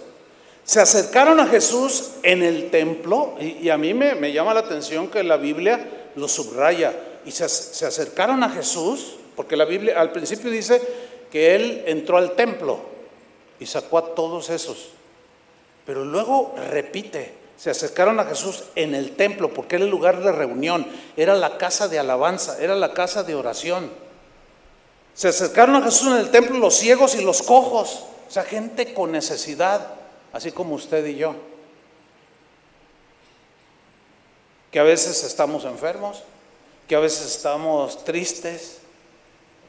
Se acercaron a Jesús en el templo, y, a mí me, llama la atención que la Biblia lo subraya, y se, se acercaron a Jesús, porque la Biblia al principio dice que él entró al templo y sacó a todos esos, pero luego repite, se acercaron a Jesús en el templo, porque era el lugar de reunión, era la casa de alabanza, era la casa de oración. Se acercaron a Jesús en el templo los ciegos y los cojos, o sea, gente con necesidad, así como usted y yo. Que a veces estamos enfermos, que a veces estamos tristes,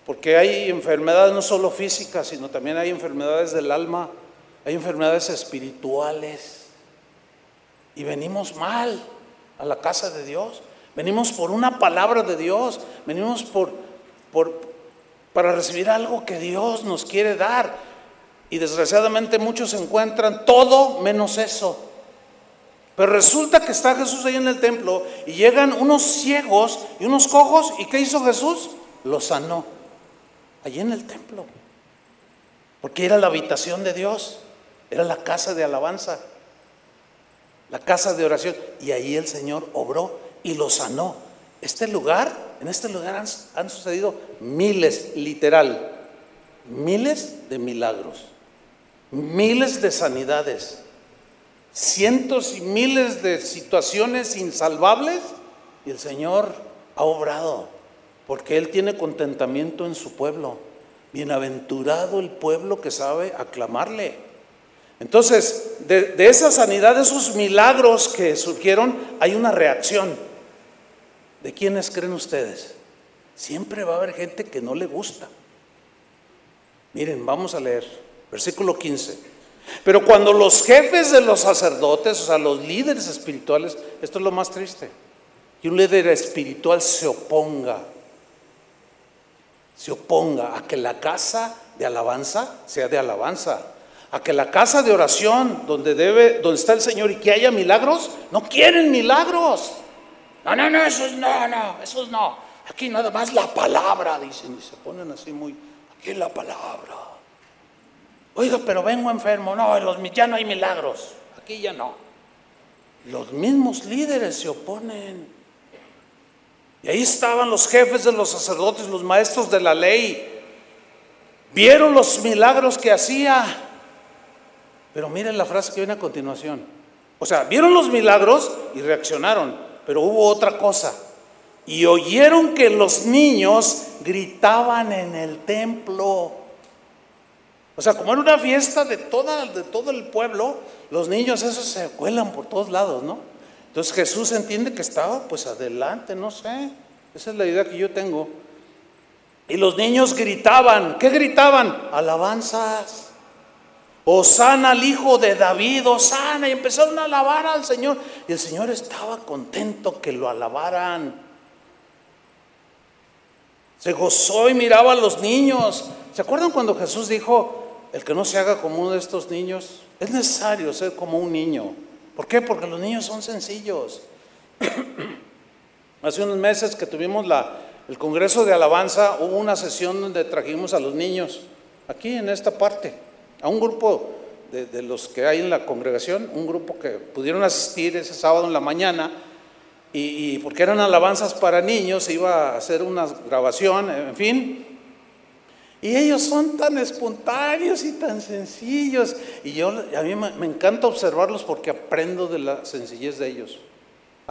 porque hay enfermedades no solo físicas, sino también hay enfermedades del alma, hay enfermedades espirituales y venimos mal a la casa de Dios. Venimos por una palabra de Dios. Venimos por, para recibir algo que Dios nos quiere dar. Y desgraciadamente muchos encuentran todo menos eso. Pero resulta que está Jesús ahí en el templo y llegan unos ciegos y unos cojos. ¿Y qué hizo Jesús? Los sanó. Allí en el templo. Porque era la habitación de Dios. Era la casa de alabanza la casa de oración, y ahí el Señor obró y lo sanó. Este lugar, en este lugar han, sucedido miles, literal, miles de milagros, miles de sanidades, cientos y miles de situaciones insalvables, y el Señor ha obrado, porque Él tiene contentamiento en su pueblo. Bienaventurado el pueblo que sabe aclamarle. Entonces, de, esa sanidad, de esos milagros que surgieron, hay una reacción. ¿De quiénes creen ustedes? Siempre va a haber gente que no le gusta. Miren, vamos a leer, versículo 15. Pero cuando los jefes de los sacerdotes, o sea, los líderes espirituales, esto es lo más triste, que un líder espiritual se oponga, se oponga a que la casa de alabanza sea de alabanza, a que la casa de oración donde debe, donde está el Señor y que haya milagros, no quieren milagros. No, no, no, eso es no, no, eso es no. Aquí nada más la palabra, dicen, y se ponen así muy, aquí la palabra. Oiga, pero vengo enfermo. No, los, ya no hay milagros. Aquí ya no. Los mismos líderes se oponen. Y ahí estaban los jefes de los sacerdotes, los maestros de la ley. Vieron los milagros que hacía. Pero miren la frase que viene a continuación. O sea, vieron los milagros y reaccionaron. Pero hubo otra cosa. Y oyeron que los niños gritaban en el templo. O sea, como era una fiesta de, toda, de todo el pueblo, los niños esos se cuelan por todos lados, ¿no? Entonces Jesús entiende que estaba pues adelante, no sé. Esa es la idea que yo tengo. Y los niños gritaban, ¿qué gritaban? Alabanzas. Osana al hijo de David, Osana. Y empezaron a alabar al Señor. Y el Señor estaba contento que lo alabaran. Se gozó y miraba a los niños. ¿Se acuerdan cuando Jesús dijo, el que no se haga como uno de estos niños? Es necesario ser como un niño. ¿Por qué? Porque los niños son sencillos. Hace unos meses que tuvimos la, el Congreso de Alabanza, hubo una sesión donde trajimos a los niños, aquí en esta parte, a un grupo de, de los que hay en la congregación, un grupo que pudieron asistir ese sábado en la mañana, y, porque eran alabanzas para niños, iba a hacer una grabación, en fin, y ellos son tan espontáneos y tan sencillos. Y yo, a mí me, me, encanta observarlos porque aprendo de la sencillez de ellos.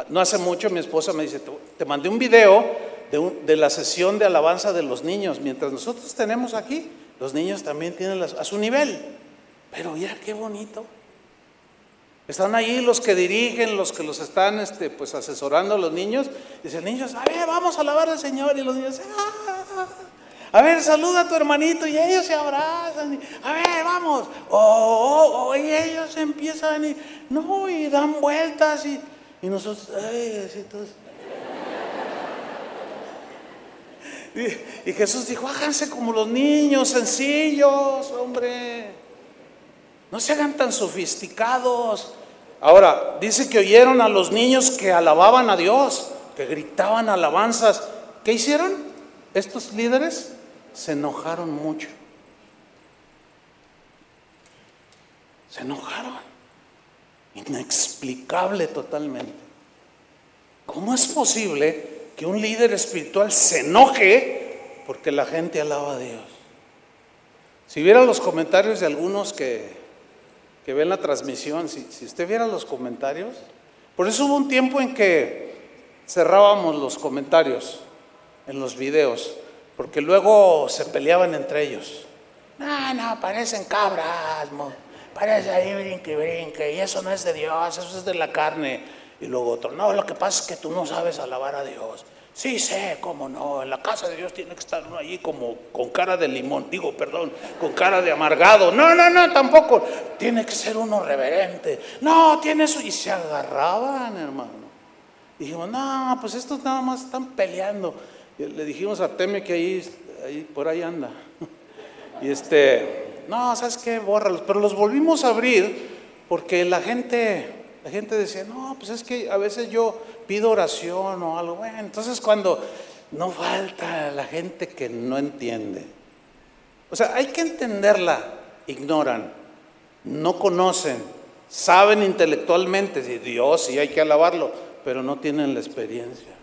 No hace mucho mi esposa me dice, te mandé un video de, un, de la sesión de alabanza de los niños. Mientras nosotros tenemos aquí, los niños también tienen las, a su nivel. Pero ya qué bonito. Están ahí los que dirigen, los que los están este, pues, asesorando a los niños. Dicen, niños, a ver, vamos a alabar al Señor. Y los niños, ¡ah! A ver, saluda a tu hermanito y ellos se abrazan. a ver, vamos. Oh, oh, oh, y ellos empiezan y no, y dan vueltas y, y nosotros, ay, así. Y, Jesús dijo, háganse como los niños, sencillos, hombre. No se hagan tan sofisticados. Ahora, dice que oyeron a los niños que alababan a Dios, que gritaban alabanzas. ¿Qué hicieron estos líderes? se enojaron mucho. Se enojaron. Inexplicable totalmente. ¿Cómo es posible que un líder espiritual se enoje porque la gente alaba a Dios? Si viera los comentarios de algunos que, que ven la transmisión, si, si usted viera los comentarios, por eso hubo un tiempo en que cerrábamos los comentarios en los videos porque luego se peleaban entre ellos. No, no, parecen cabras, parece ahí brinque, brinque, y eso no es de Dios, eso es de la carne. Y luego otro, no, lo que pasa es que tú no sabes alabar a Dios. Sí sé, cómo no, en la casa de Dios tiene que estar uno allí como con cara de limón, digo, perdón, con cara de amargado. No, no, no, tampoco. Tiene que ser uno reverente. No, tiene eso. Y se agarraban, hermano. Y dijimos, no, pues estos nada más están peleando. Le dijimos a Teme que ahí, ahí, por ahí anda. Y este, no, ¿sabes qué? Bórralos. Pero los volvimos a abrir porque la gente, la gente decía, no, pues es que a veces yo pido oración o algo. Bueno, entonces cuando no falta la gente que no entiende. O sea, hay que entenderla. Ignoran, no conocen, saben intelectualmente, si Dios sí hay que alabarlo, pero no tienen la experiencia.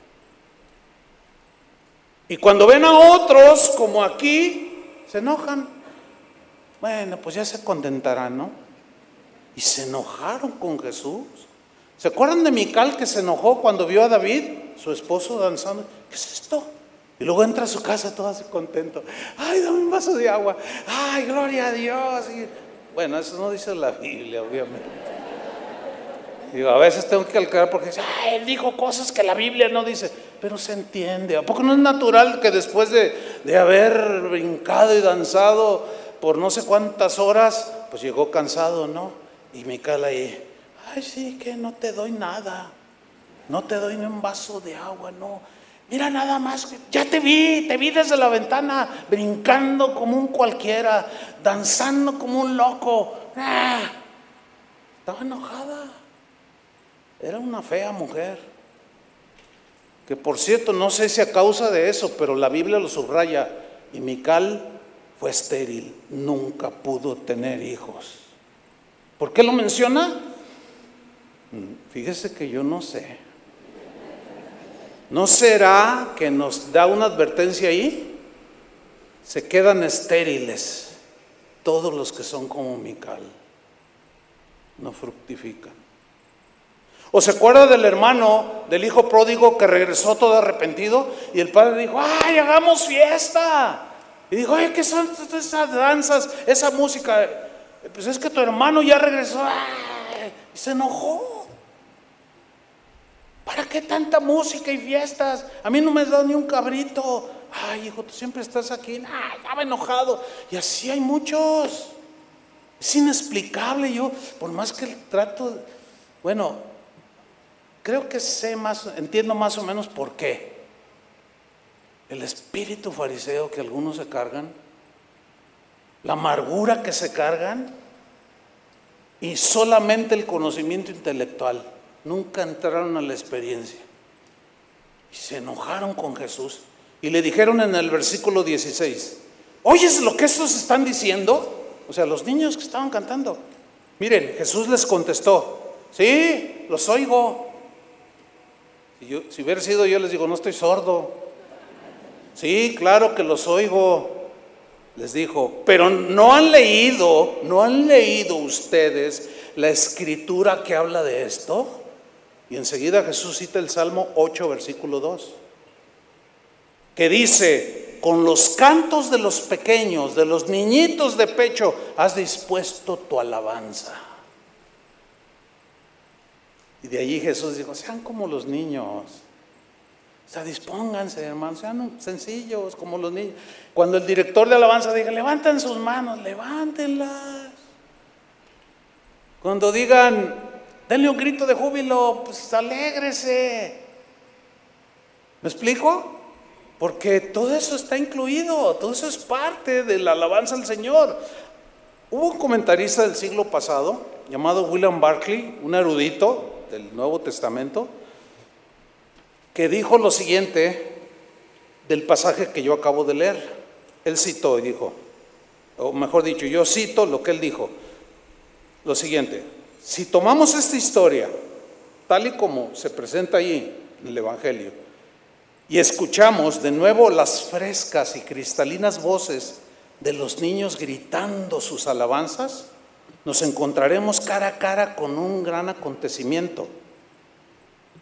Y cuando ven a otros, como aquí, se enojan. Bueno, pues ya se contentarán, ¿no? Y se enojaron con Jesús. ¿Se acuerdan de Mical que se enojó cuando vio a David? su esposo danzando. ¿Qué es esto? Y luego entra a su casa todo así contento. Ay, dame un vaso de agua. Ay, gloria a Dios. bueno, eso no dice la Biblia, obviamente. Digo, a veces tengo que calcular porque dice, ay, él dijo cosas que la Biblia no dice. Pero se entiende. ¿A poco no es natural que después de, de haber brincado y danzado por no sé cuántas horas, pues llegó cansado, ¿no? Y Mical ahí, ay, sí, que no te doy nada. No te doy ni un vaso de agua, no Mira nada más, ya te vi, te vi desde la ventana, brincando como un cualquiera, danzando como un loco. Ah, estaba enojada. Era una fea mujer. Que por cierto, no sé si a causa de eso, pero la Biblia lo subraya. Y Mical fue estéril, nunca pudo tener hijos. ¿Por qué lo menciona? Mm, fíjese que yo no sé. ¿No será que nos da una advertencia ahí? Se quedan estériles todos los que son como Mical. No fructifican. ¿O se acuerda del hermano, del hijo pródigo que regresó todo arrepentido? Y el padre dijo, ¡ay, hagamos fiesta! Y dijo, ¡ay, qué son esas danzas, esa música! Pues es que tu hermano ya regresó. Y se enojó. ¿Para qué tanta música y fiestas? A mí no me has dado ni un cabrito. Ay, hijo, tú siempre estás aquí. Ay, estaba enojado. Y así hay muchos. Es inexplicable. Yo, por más que trato, bueno, creo que sé más, entiendo más o menos por qué. El espíritu fariseo que algunos se cargan, la amargura que se cargan y solamente el conocimiento intelectual nunca entraron a la experiencia. Y se enojaron con Jesús y le dijeron en el versículo 16, ¿oyes lo que estos están diciendo? O sea, los niños que estaban cantando. Miren, Jesús les contestó, sí, los oigo. Si, si hubiera sido yo les digo, no estoy sordo. Sí, claro que los oigo. Les dijo, pero no han leído, no han leído ustedes la escritura que habla de esto. Y enseguida Jesús cita el Salmo 8, versículo 2, que dice, con los cantos de los pequeños, de los niñitos de pecho, has dispuesto tu alabanza. Y de allí Jesús dijo, sean como los niños. O sea, dispónganse, hermanos, sean sencillos como los niños. Cuando el director de alabanza diga, levanten sus manos, levántenlas. Cuando digan, Denle un grito de júbilo, pues alégrese. ¿Me explico? Porque todo eso está incluido, todo eso es parte de la alabanza al Señor. Hubo un comentarista del siglo pasado llamado William Barclay, un erudito del Nuevo Testamento, que dijo lo siguiente del pasaje que yo acabo de leer. Él citó y dijo, o mejor dicho, yo cito lo que él dijo, lo siguiente, si tomamos esta historia, tal y como se presenta ahí en el Evangelio, y escuchamos de nuevo las frescas y cristalinas voces de los niños gritando sus alabanzas, nos encontraremos cara a cara con un gran acontecimiento.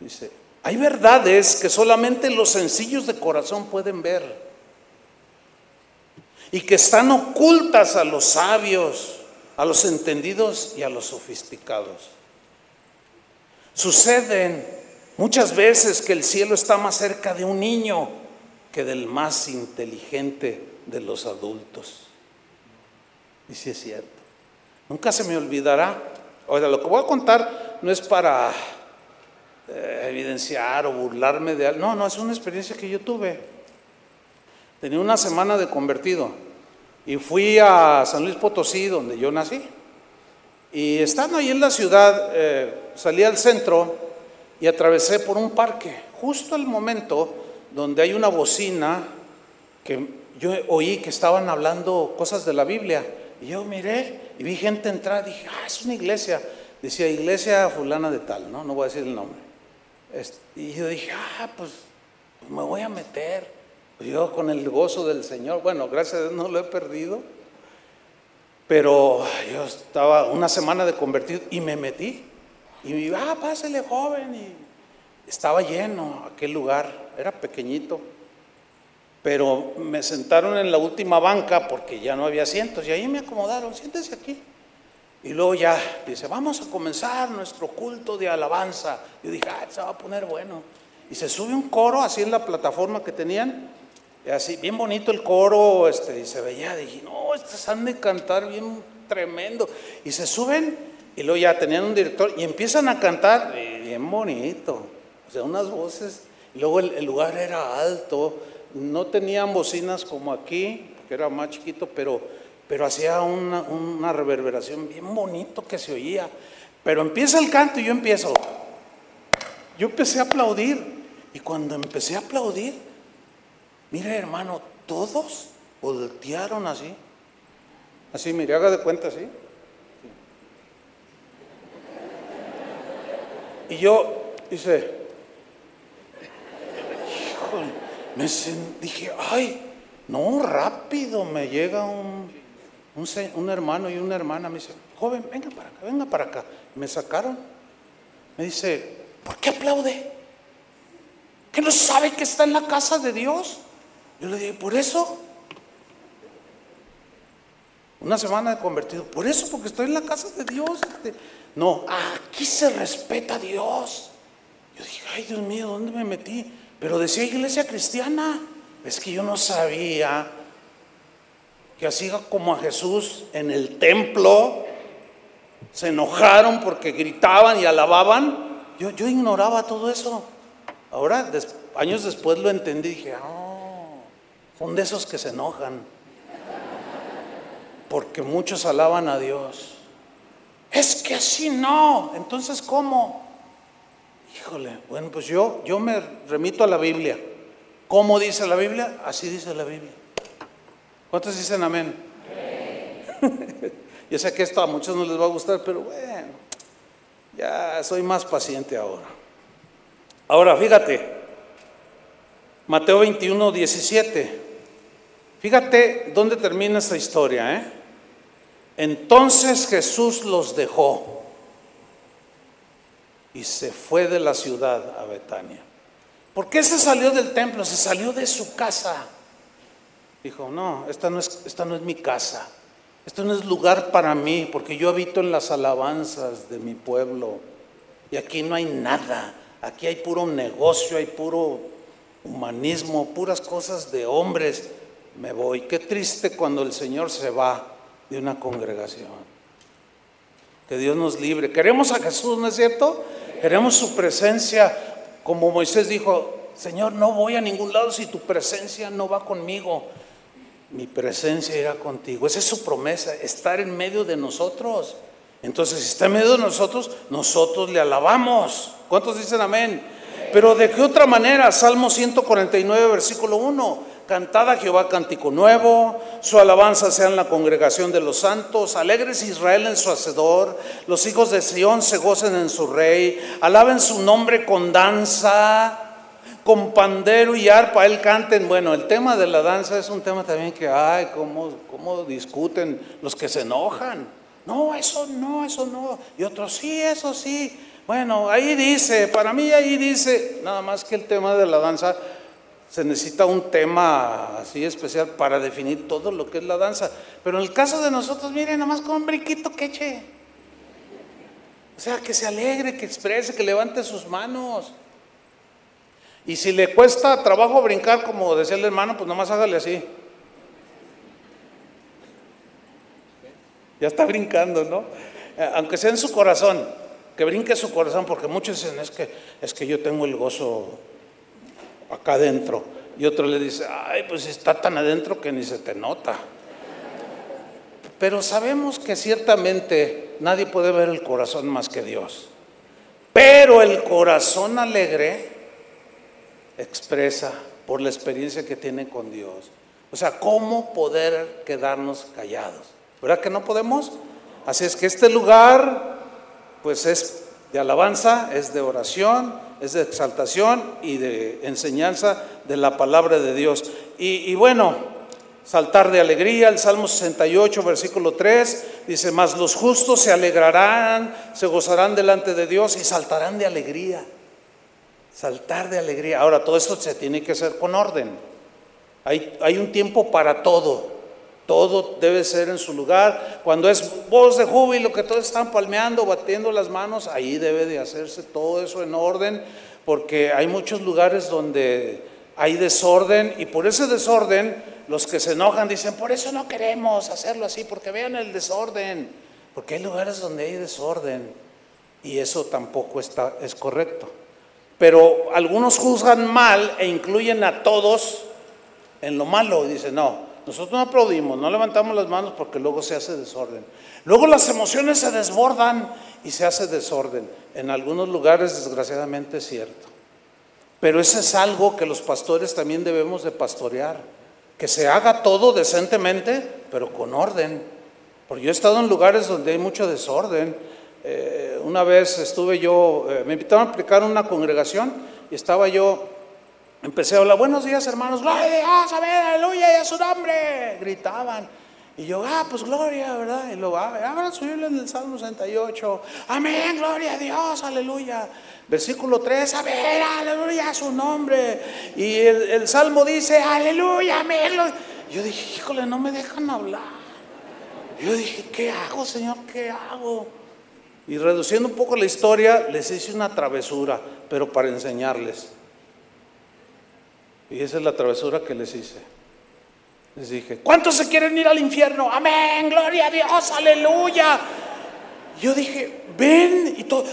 Dice, hay verdades que solamente los sencillos de corazón pueden ver y que están ocultas a los sabios a los entendidos y a los sofisticados. Suceden muchas veces que el cielo está más cerca de un niño que del más inteligente de los adultos. Y si es cierto. Nunca se me olvidará. Oiga, lo que voy a contar no es para eh, evidenciar o burlarme de algo. No, no, es una experiencia que yo tuve. Tenía una semana de convertido. Y fui a San Luis Potosí, donde yo nací. Y estando ahí en la ciudad, eh, salí al centro y atravesé por un parque, justo al momento donde hay una bocina que yo oí que estaban hablando cosas de la Biblia. Y yo miré y vi gente entrar, dije, ah, es una iglesia. Decía, iglesia fulana de tal, ¿no? No voy a decir el nombre. Y yo dije, ah, pues, pues me voy a meter. Yo con el gozo del Señor, bueno, gracias a Dios no lo he perdido, pero yo estaba una semana de convertido y me metí. Y me iba, ah, pásele joven. estaba lleno aquel lugar, era pequeñito, pero me sentaron en la última banca porque ya no había asientos y ahí me acomodaron, siéntese aquí. Y luego ya dice, vamos a comenzar nuestro culto de alabanza. Yo dije, ah, se va a poner bueno. Y se sube un coro así en la plataforma que tenían, y así, bien bonito el coro, este, y se veía, dije, no, estos han de cantar bien tremendo. Y se suben, y luego ya tenían un director, y empiezan a cantar, bien bonito, o sea, unas voces, y luego el, el lugar era alto, no tenían bocinas como aquí, que era más chiquito, pero pero hacía una, reverberación bien bonito que se oía. Pero empieza el canto y yo empiezo. Yo empecé a aplaudir. Y cuando empecé a aplaudir, mire hermano, todos voltearon así. Así, mire, haga de cuenta así. Y yo hice, me dije, ay, no, rápido, me llega un, un, hermano y una hermana me dice, joven, venga para acá, venga para acá. Me sacaron. Me dice, ¿por qué aplaude? ¿Que no sabe que está en la casa de Dios? Yo le dije, por eso. Una semana de convertido. Por eso, porque estoy en la casa de Dios. Este, no, aquí se respeta a Dios. Yo dije, ay Dios mío, ¿dónde me metí? Pero decía iglesia cristiana. Es que yo no sabía que así como a Jesús en el templo se enojaron porque gritaban y alababan. Yo, yo ignoraba todo eso. Ahora, años después lo entendí y dije, oh, son de esos que se enojan. Porque muchos alaban a Dios. Es que así no. Entonces, ¿cómo? Híjole, bueno, pues yo, yo me remito a la Biblia. ¿Cómo dice la Biblia? Así dice la Biblia. ¿Cuántos dicen amén? Yo sé que esto a muchos no les va a gustar, pero bueno, ya soy más paciente ahora. Ahora, fíjate, Mateo 21, 17. Fíjate dónde termina esta historia. ¿eh? Entonces Jesús los dejó y se fue de la ciudad a Betania. ¿Por qué se salió del templo? Se salió de su casa. Dijo, no, esta no, es, esta no es mi casa, esto no es lugar para mí, porque yo habito en las alabanzas de mi pueblo. Y aquí no hay nada, aquí hay puro negocio, hay puro humanismo, puras cosas de hombres. Me voy. Qué triste cuando el Señor se va de una congregación. Que Dios nos libre. Queremos a Jesús, ¿no es cierto? Queremos su presencia. Como Moisés dijo, Señor, no voy a ningún lado si tu presencia no va conmigo mi presencia irá contigo. Esa es su promesa, estar en medio de nosotros. Entonces, si está en medio de nosotros, nosotros le alabamos. ¿Cuántos dicen amén? Pero de qué otra manera, Salmo 149, versículo 1. Cantad a Jehová cántico nuevo, su alabanza sea en la congregación de los santos, alegres Israel en su hacedor, los hijos de Sión se gocen en su rey, alaben su nombre con danza, con pandero y arpa, él canten. Bueno, el tema de la danza es un tema también que, ay, cómo, cómo discuten los que se enojan. No, eso no, eso no. Y otros, sí, eso sí. Bueno, ahí dice, para mí ahí dice, nada más que el tema de la danza, se necesita un tema así especial para definir todo lo que es la danza. Pero en el caso de nosotros, miren, nada más con un brinquito que eche. O sea, que se alegre, que exprese, que levante sus manos. Y si le cuesta trabajo brincar, como decía el hermano, pues nomás hágale así. Ya está brincando, ¿no? Eh, aunque sea en su corazón, que brinque su corazón, porque muchos dicen, es que, es que yo tengo el gozo acá adentro. Y otro le dice, ay, pues está tan adentro que ni se te nota. Pero sabemos que ciertamente nadie puede ver el corazón más que Dios. Pero el corazón alegre expresa por la experiencia que tiene con Dios. O sea, ¿cómo poder quedarnos callados? ¿Verdad que no podemos? Así es que este lugar, pues es de alabanza, es de oración, es de exaltación y de enseñanza de la palabra de Dios. Y, bueno, saltar de alegría, el Salmo 68, versículo 3, dice, mas los justos se alegrarán, se gozarán delante de Dios y saltarán de alegría. Saltar de alegría. Ahora, todo esto se tiene que hacer con orden. Hay, hay un tiempo para todo. Todo debe ser en su lugar. Cuando es voz de júbilo, que todos están palmeando, batiendo las manos, ahí debe de hacerse todo eso en orden, porque hay muchos lugares donde hay desorden y por ese desorden los que se enojan dicen, por eso no queremos hacerlo así, porque vean el desorden, porque hay lugares donde hay desorden y eso tampoco está, es correcto. Pero algunos juzgan mal e incluyen a todos en lo malo y dicen, no, nosotros no aplaudimos, no levantamos las manos porque luego se hace desorden. Luego las emociones se desbordan y se hace desorden. En algunos lugares desgraciadamente es cierto. Pero eso es algo que los pastores también debemos de pastorear. Que se haga todo decentemente, pero con orden. Porque yo he estado en lugares donde hay mucho desorden. Eh, una vez estuve yo, eh, me invitaron a aplicar una congregación y estaba yo Empecé a hablar, buenos días hermanos, gloria a Dios, amén, aleluya, y a su nombre. Gritaban. Y yo, ah, pues gloria, ¿verdad? Y luego, ah, abran su Biblia en el Salmo 68. Amén, gloria a Dios, aleluya. Versículo 3, amén, aleluya, a su nombre. Y el, el Salmo dice, aleluya, amén. Yo dije, híjole, no me dejan hablar. Yo dije, ¿qué hago, Señor? ¿Qué hago? Y reduciendo un poco la historia, les hice una travesura, pero para enseñarles. Y esa es la travesura que les hice. Les dije, ¿cuántos se quieren ir al infierno? Amén, gloria a Dios, aleluya. Yo dije, ven y todo.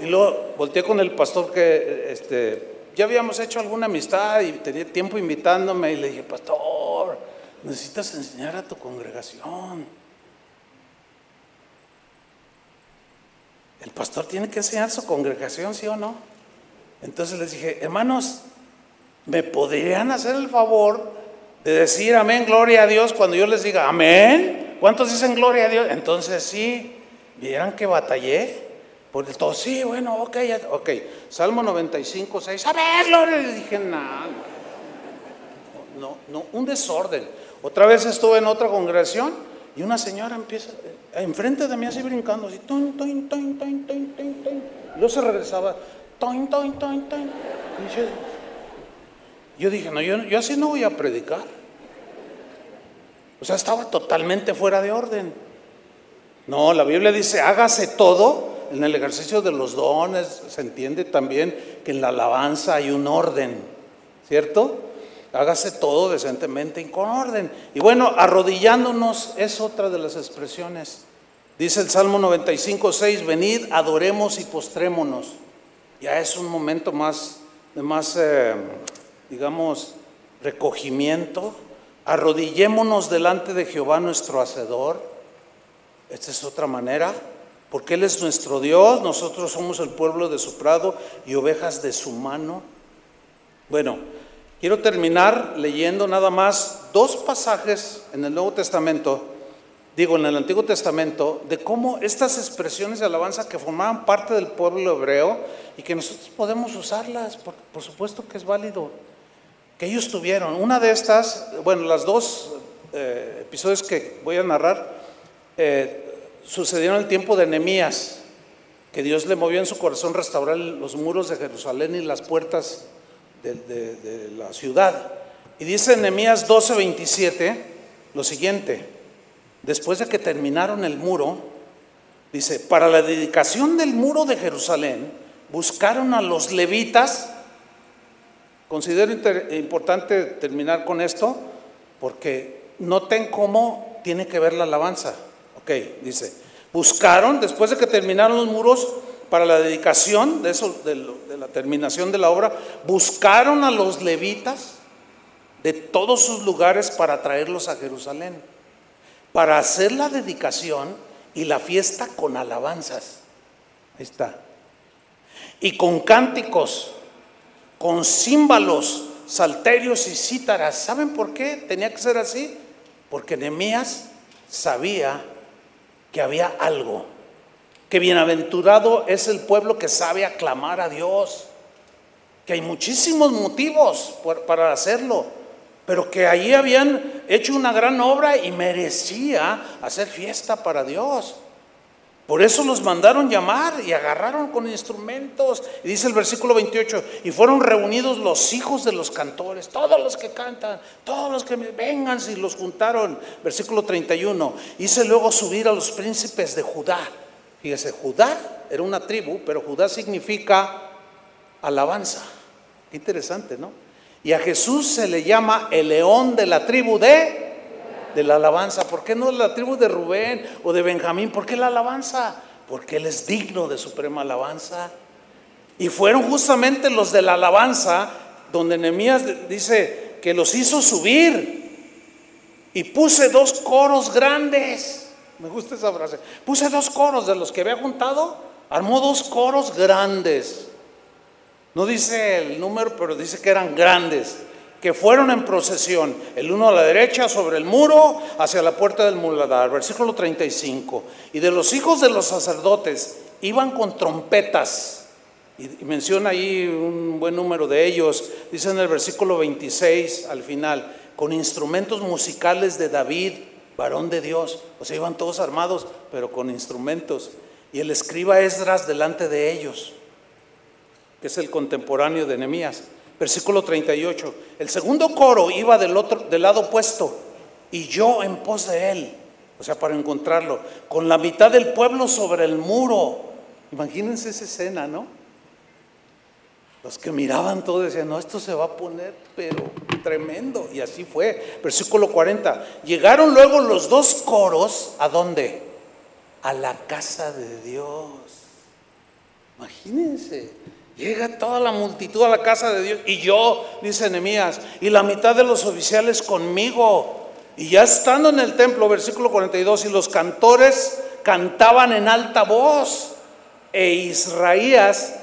Y luego volteé con el pastor que este, ya habíamos hecho alguna amistad y tenía tiempo invitándome y le dije, pastor, necesitas enseñar a tu congregación. El pastor tiene que enseñar su congregación, ¿sí o no? Entonces les dije, hermanos, ¿me podrían hacer el favor de decir amén, gloria a Dios cuando yo les diga amén? ¿Cuántos dicen gloria a Dios? Entonces sí, vieran que batallé. Por todo, sí, bueno, ok, ok. Salmo 95, 6, a ver, gloria. Dije, nada. No, no, un desorden. Otra vez estuve en otra congregación y una señora empieza, enfrente de mí así brincando, así, toin, toin, toin, toin, toin, toin. Y luego se regresaba, yo, dije, no, yo, yo así no voy a predicar. O sea, estaba totalmente fuera de orden. No, la Biblia dice, hágase todo en el ejercicio de los dones. Se entiende también que en la alabanza hay un orden, ¿cierto? Hágase todo decentemente y con orden. Y bueno, arrodillándonos es otra de las expresiones. Dice el Salmo 95, 6, venid, adoremos y postrémonos ya es un momento más, de más, eh, digamos, recogimiento. Arrodillémonos delante de Jehová nuestro Hacedor. Esta es otra manera, porque Él es nuestro Dios, nosotros somos el pueblo de su prado y ovejas de su mano. Bueno, quiero terminar leyendo nada más dos pasajes en el Nuevo Testamento digo, en el Antiguo Testamento, de cómo estas expresiones de alabanza que formaban parte del pueblo hebreo y que nosotros podemos usarlas, por, supuesto que es válido, que ellos tuvieron. Una de estas, bueno, las dos eh, episodios que voy a narrar, eh, sucedieron en el tiempo de Nehemías, que Dios le movió en su corazón restaurar los muros de Jerusalén y las puertas de, la ciudad. Y dice Nehemías 12:27 lo siguiente, después de que terminaron el muro, dice, para la dedicación del muro de Jerusalén, buscaron a los levitas. Considero importante terminar con esto, porque noten cómo tiene que ver la alabanza. Ok, dice, buscaron, después de que terminaron los muros, para la dedicación de, eso, de, la terminación de la obra, buscaron a los levitas de todos sus lugares para traerlos a Jerusalén para hacer la dedicación y la fiesta con alabanzas. Ahí está. Y con cánticos, con címbalos, salterios y cítaras. ¿Saben por qué tenía que ser así? Porque Nehemías sabía que había algo. Que bienaventurado es el pueblo que sabe aclamar a Dios. Que hay muchísimos motivos para hacerlo pero que allí habían hecho una gran obra y merecía hacer fiesta para Dios. Por eso los mandaron llamar y agarraron con instrumentos. Y dice el versículo 28, y fueron reunidos los hijos de los cantores, todos los que cantan, todos los que vengan, y los juntaron. Versículo 31, hice luego subir a los príncipes de Judá. Fíjese, Judá era una tribu, pero Judá significa alabanza. Qué interesante, ¿no? Y a Jesús se le llama el león de la tribu de de la alabanza. ¿Por qué no la tribu de Rubén o de Benjamín? ¿Por qué la alabanza? Porque Él es digno de suprema alabanza. Y fueron justamente los de la alabanza donde Nehemías dice que los hizo subir. Y puse dos coros grandes. Me gusta esa frase. Puse dos coros de los que había juntado. Armó dos coros grandes. No dice el número, pero dice que eran grandes que fueron en procesión, el uno a la derecha sobre el muro hacia la puerta del muladar, versículo 35. Y de los hijos de los sacerdotes iban con trompetas, y, menciona ahí un buen número de ellos, dice en el versículo 26 al final, con instrumentos musicales de David, varón de Dios. O sea, iban todos armados, pero con instrumentos. Y el escriba Esdras delante de ellos, que es el contemporáneo de Nehemías. Versículo 38. El segundo coro iba del otro del lado opuesto y yo en pos de él, o sea, para encontrarlo, con la mitad del pueblo sobre el muro. Imagínense esa escena, ¿no? Los que miraban todo decían, no, esto se va a poner, pero tremendo. Y así fue. Versículo 40. Llegaron luego los dos coros, ¿a dónde? A la casa de Dios. Imagínense. Llega toda la multitud a la casa de Dios y yo, dice Nehemías, y la mitad de los oficiales conmigo. Y ya estando en el templo, versículo 42, y los cantores cantaban en alta voz, e Israías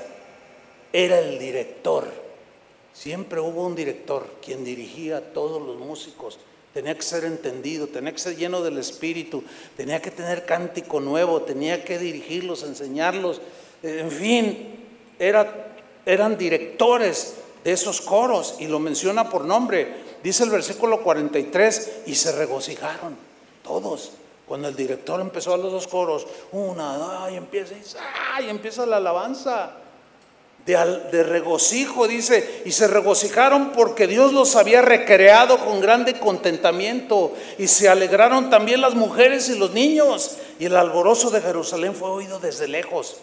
era el director. Siempre hubo un director quien dirigía a todos los músicos. Tenía que ser entendido, tenía que ser lleno del Espíritu, tenía que tener cántico nuevo, tenía que dirigirlos, enseñarlos, en fin, eran directores de esos coros y lo menciona por nombre. Dice el versículo 43, y se regocijaron todos. Cuando el director empezó a los dos coros, una, y empieza, y empieza la alabanza. De, regocijo, dice, y se regocijaron porque Dios los había recreado con grande contentamiento, y se alegraron también las mujeres y los niños, y el alborozo de Jerusalén fue oído desde lejos.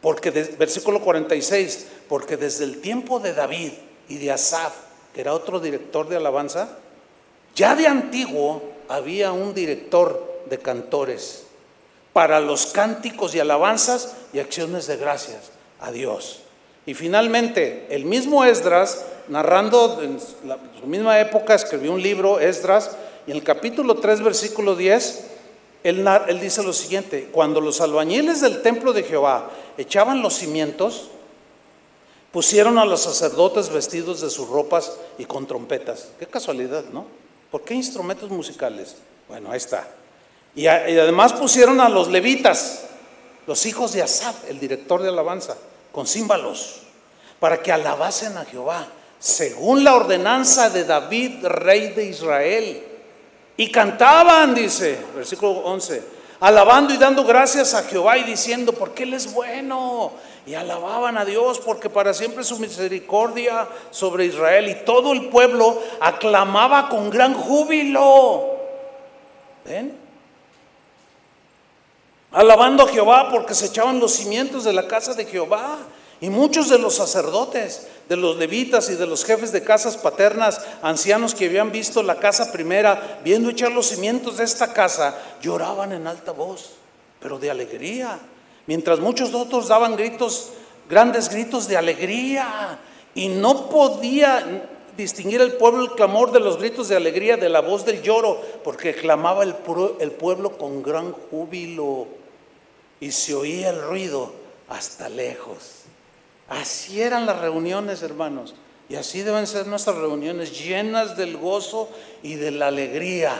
Porque, versículo 46, porque desde el tiempo de David y de Asaf, que era otro director de alabanza, ya de antiguo había un director de cantores para los cánticos y alabanzas y acciones de gracias a Dios. Y finalmente, el mismo Esdras, narrando en su misma época, escribió un libro, Esdras, y en el capítulo 3, versículo 10, él, él dice lo siguiente, cuando los albañiles del templo de Jehová echaban los cimientos, pusieron a los sacerdotes vestidos de sus ropas y con trompetas. Qué casualidad, ¿no? ¿Por qué instrumentos musicales? Bueno, ahí está. Y, además pusieron a los levitas, los hijos de Asaf, el director de alabanza, con címbalos, para que alabasen a Jehová, según la ordenanza de David, rey de Israel. Y cantaban, dice, versículo 11 alabando y dando gracias a Jehová y diciendo, porque Él es bueno. Y alababan a Dios porque para siempre su misericordia sobre Israel. Y todo el pueblo aclamaba con gran júbilo. ¿Ven? Alabando a Jehová porque se echaban los cimientos de la casa de Jehová. Y muchos de los sacerdotes, de los levitas y de los jefes de casas paternas, ancianos que habían visto la casa primera, viendo echar los cimientos de esta casa, lloraban en alta voz, pero de alegría. Mientras muchos otros daban gritos, grandes gritos de alegría. Y no podía distinguir el pueblo el clamor de los gritos de alegría de la voz del lloro, porque clamaba el, el pueblo con gran júbilo y se oía el ruido hasta lejos. Así eran las reuniones, hermanos. Y así deben ser nuestras reuniones, llenas del gozo y de la alegría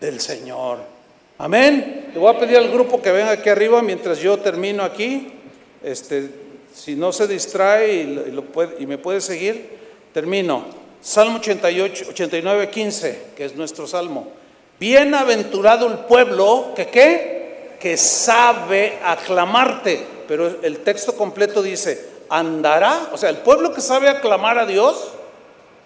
del Señor. Amén. Le voy a pedir al grupo que venga aquí arriba mientras yo termino aquí. Este, si no se distrae y, me puede seguir, termino. Salmo 88, 89, 15, que es nuestro salmo. Bienaventurado el pueblo que qué? Que sabe aclamarte. Pero el texto completo dice, andará, o sea, el pueblo que sabe aclamar a Dios,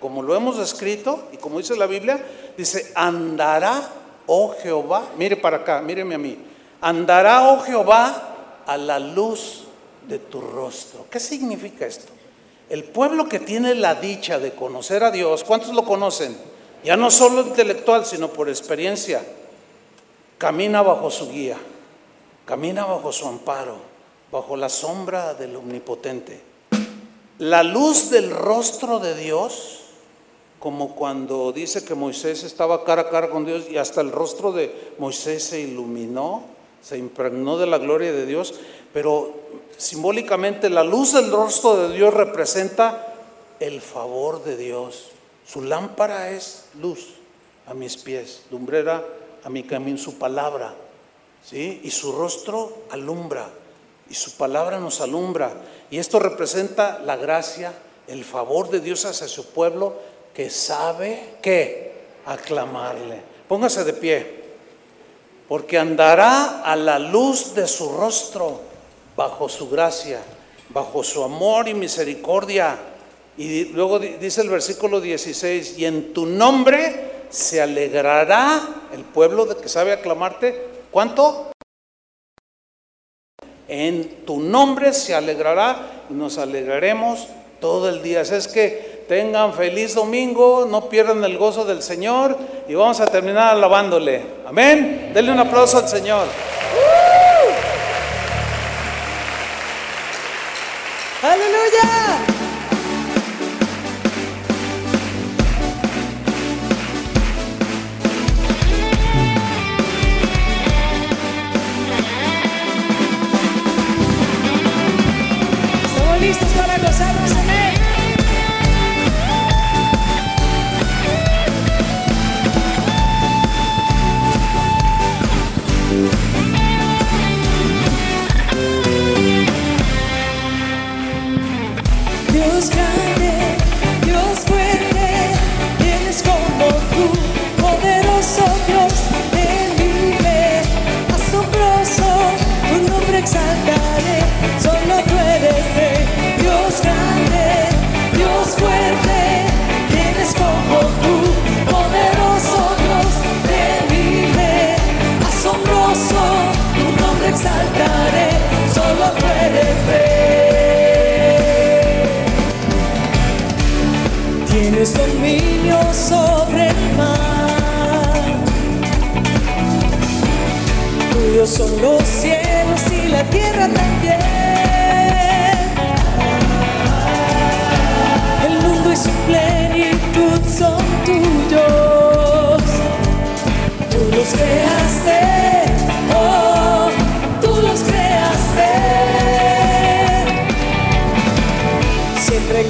como lo hemos escrito y como dice la Biblia, dice, andará, oh Jehová, mire para acá, míreme a mí, andará, oh Jehová, a la luz de tu rostro. ¿Qué significa esto? El pueblo que tiene la dicha de conocer a Dios, ¿cuántos lo conocen? Ya no solo intelectual, sino por experiencia. Camina bajo su guía, camina bajo su amparo, bajo la sombra del Omnipotente. La luz del rostro de Dios, como cuando dice que Moisés estaba cara a cara con Dios y hasta el rostro de Moisés se iluminó, se impregnó de la gloria de Dios, pero simbólicamente la luz del rostro de Dios representa el favor de Dios. Su lámpara es luz a mis pies, lumbrera a mi camino, su palabra, ¿sí? Y su rostro alumbra, y su palabra nos alumbra. Y esto representa la gracia, el favor de Dios hacia su pueblo que sabe que aclamarle. Póngase de pie, porque andará a la luz de su rostro bajo su gracia, bajo su amor y misericordia. Y luego dice el versículo 16, y en tu nombre se alegrará el pueblo de que sabe aclamarte. ¿Cuánto? En tu nombre se alegrará y nos alegraremos todo el día. Es que tengan feliz domingo, no pierdan el gozo del Señor y vamos a terminar alabándole. Amén. Denle un aplauso al Señor. Aleluya.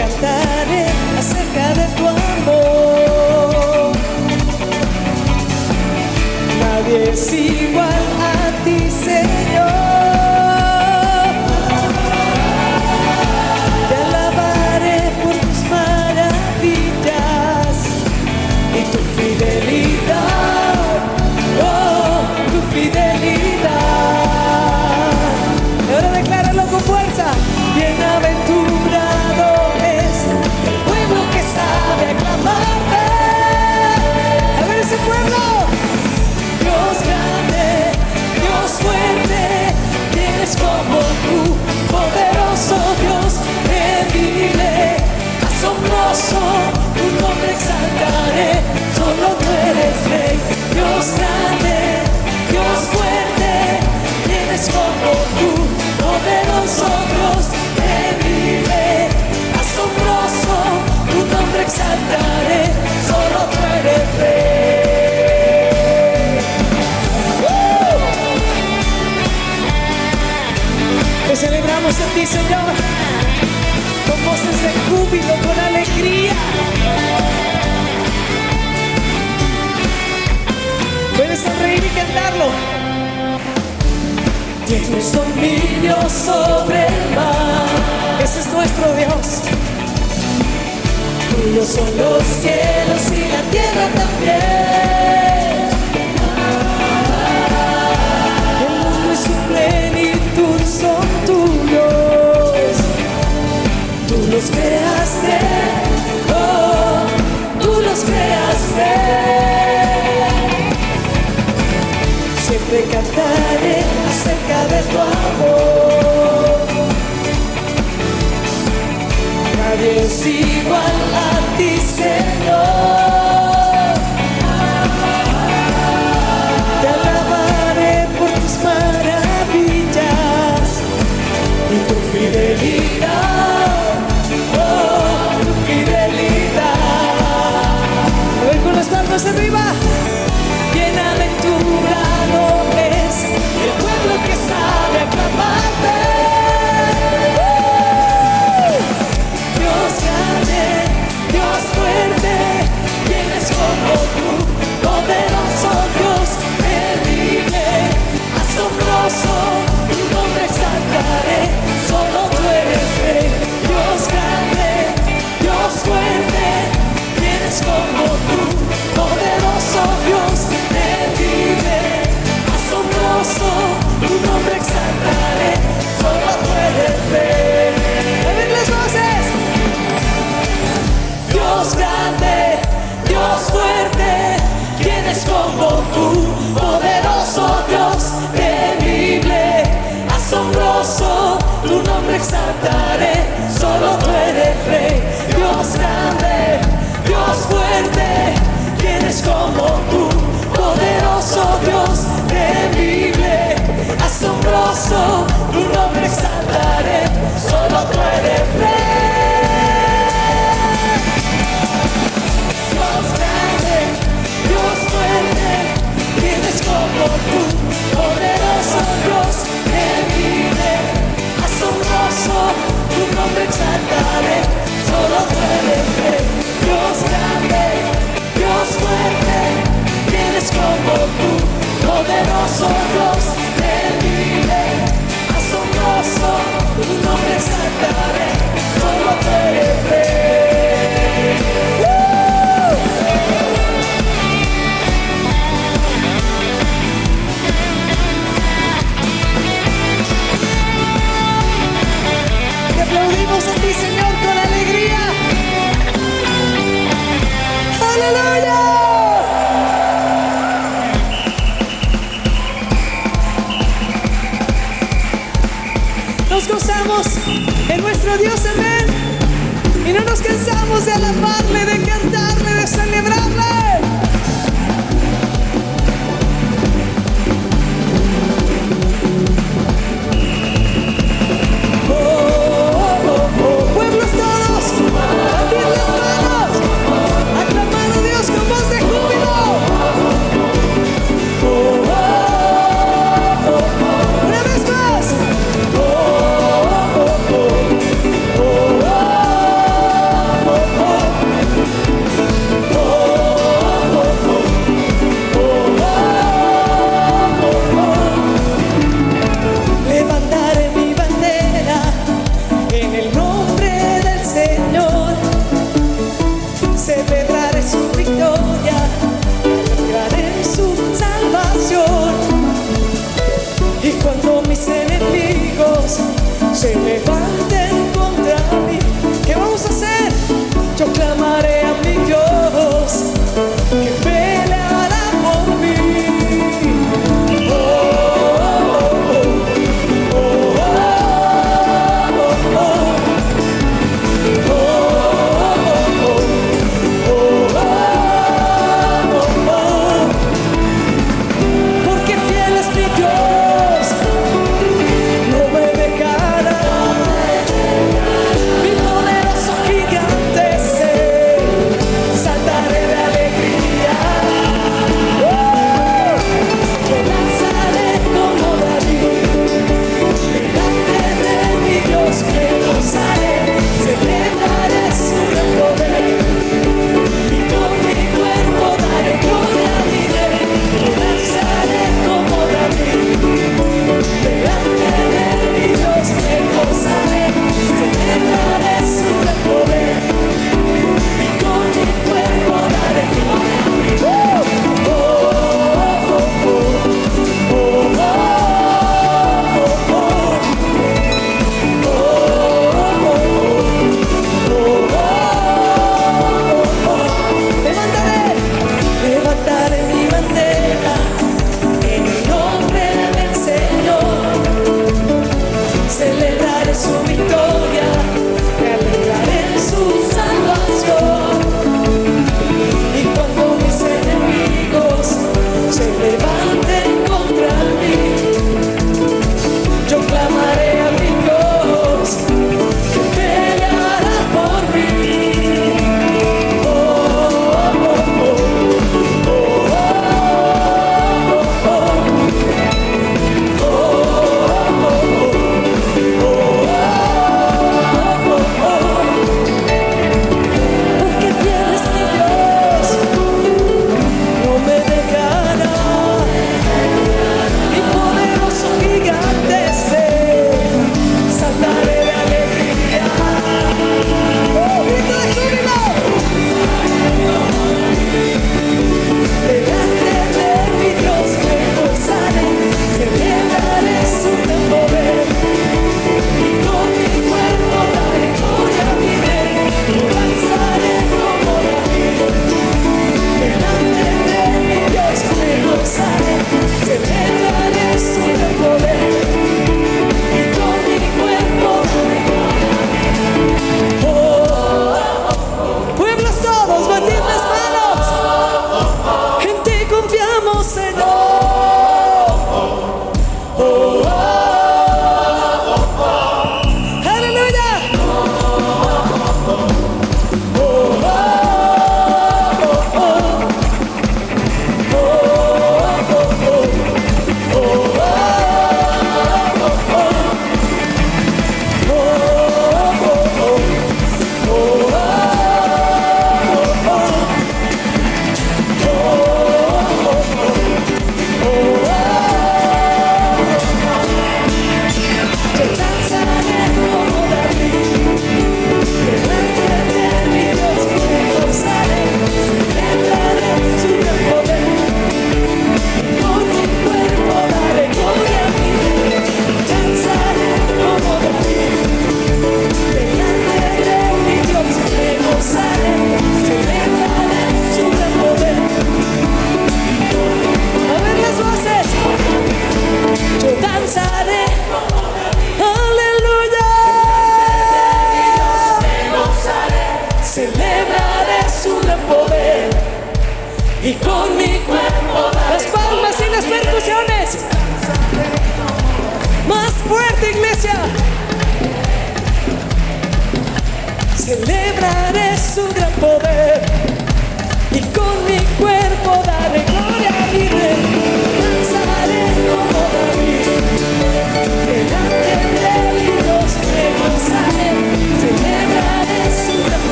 Siempre en ti, Señor, con voces de júbilo, con alegría. ponerse a reír y cantarlo. Tienes este dominio sobre el mar. Ese es nuestro Dios. Tuyos son los cielos y la tierra también. El mundo y su plenitud son tuyos. Tú los creaste. cantaré acerca de tu amor. Nadie es igual a ti, Señor. sanaré, solo duele Dios grande, Dios fuerte, tienes como tú, poderoso Dios, terrible, asombroso, tu nombre sanaré, solo duele Dios, amén. Y no nos cansamos de alabarle.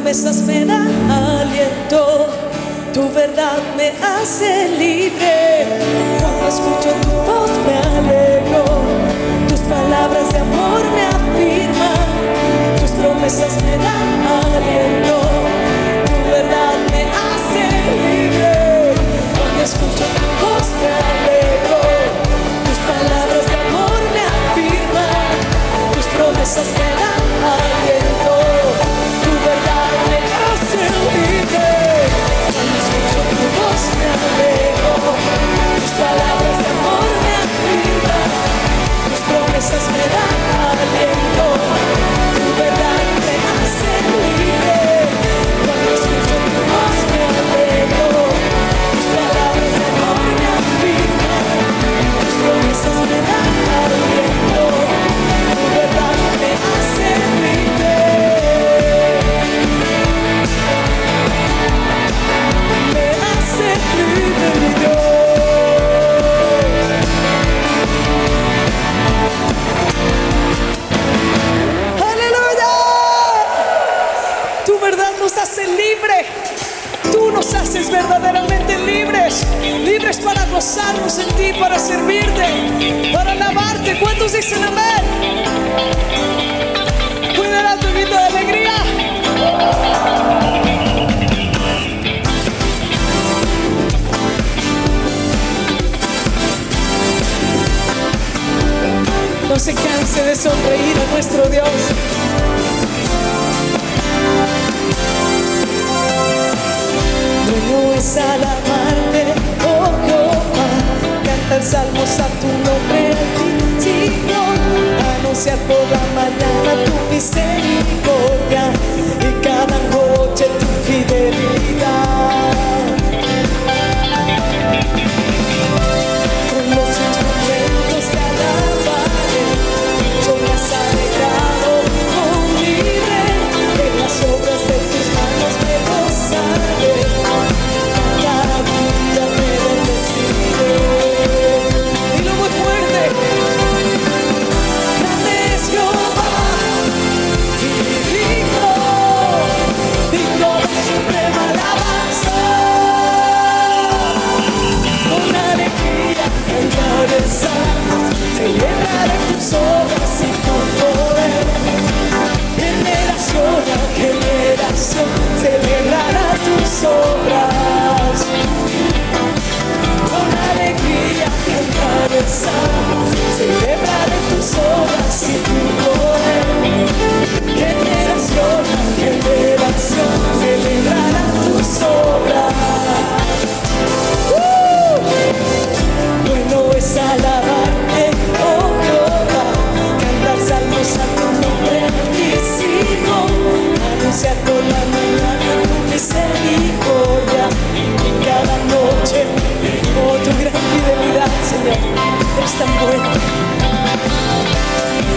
Tus promesas me dan aliento, tu verdad me hace libre. Cuando escucho tu voz me alegro, tus palabras de amor me afirman, tus promesas esa soledad sientes verdaderamente libres, libres para gozarnos en ti, para servirte, para alabarte. ¿Cuántos dicen amén? Cuidará tu vida de alegría. No se canse de sonreír a nuestro Dios. mío es alabarte, oh Jehová, cantar salmos a tu nombre, digno, anunciar toda mañana tu misericordia y cada noche tu fidelidad. tan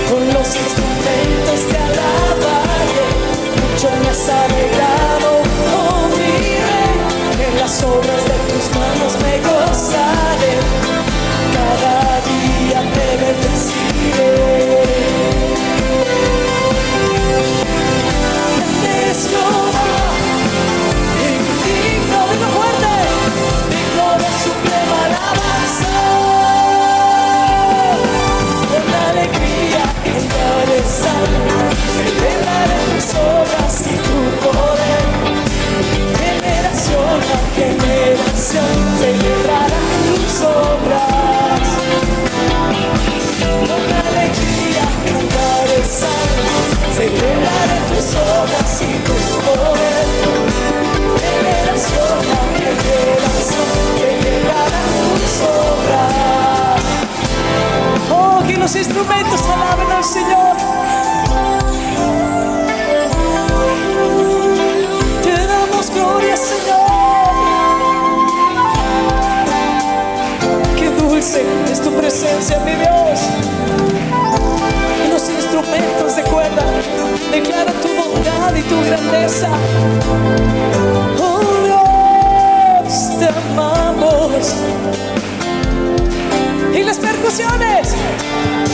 con los instrumentos de alabaré, mucho me has alegrado, oh mi rey, en las obras de tus manos me gozo. instrumentos alaben al Señor. Te damos gloria, Señor. Qué dulce es tu presencia, mi Dios. Los instrumentos de cuerda declaran tu bondad y tu grandeza. Oh Dios, te amamos. Y las percusiones.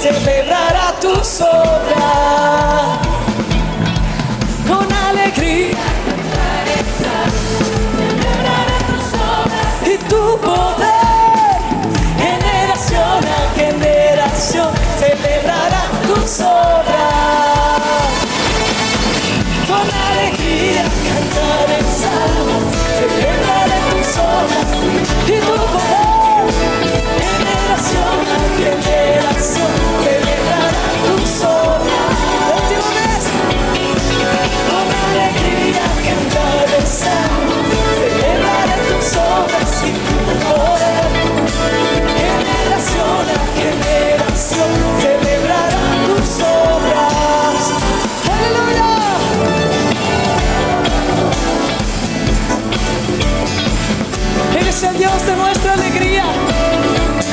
celebrará tus obras. Dios de nuestra alegría.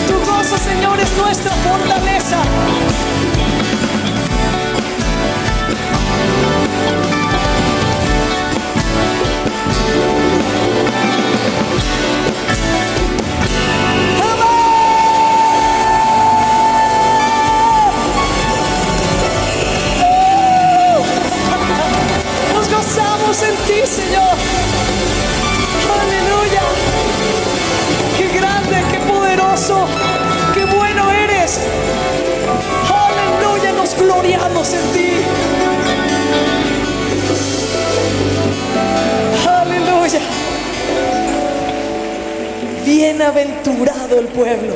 Tu gozo, Señor, es nuestra fortaleza. Nos gozamos en ti, Señor. en ti. Aleluya. Bienaventurado el pueblo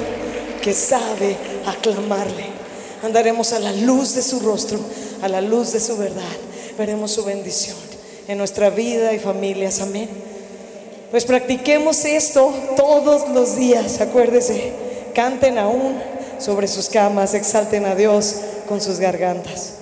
que sabe aclamarle. Andaremos a la luz de su rostro, a la luz de su verdad. Veremos su bendición en nuestra vida y familias. Amén. Pues practiquemos esto todos los días, acuérdese. Canten aún sobre sus camas, exalten a Dios con sus gargantas.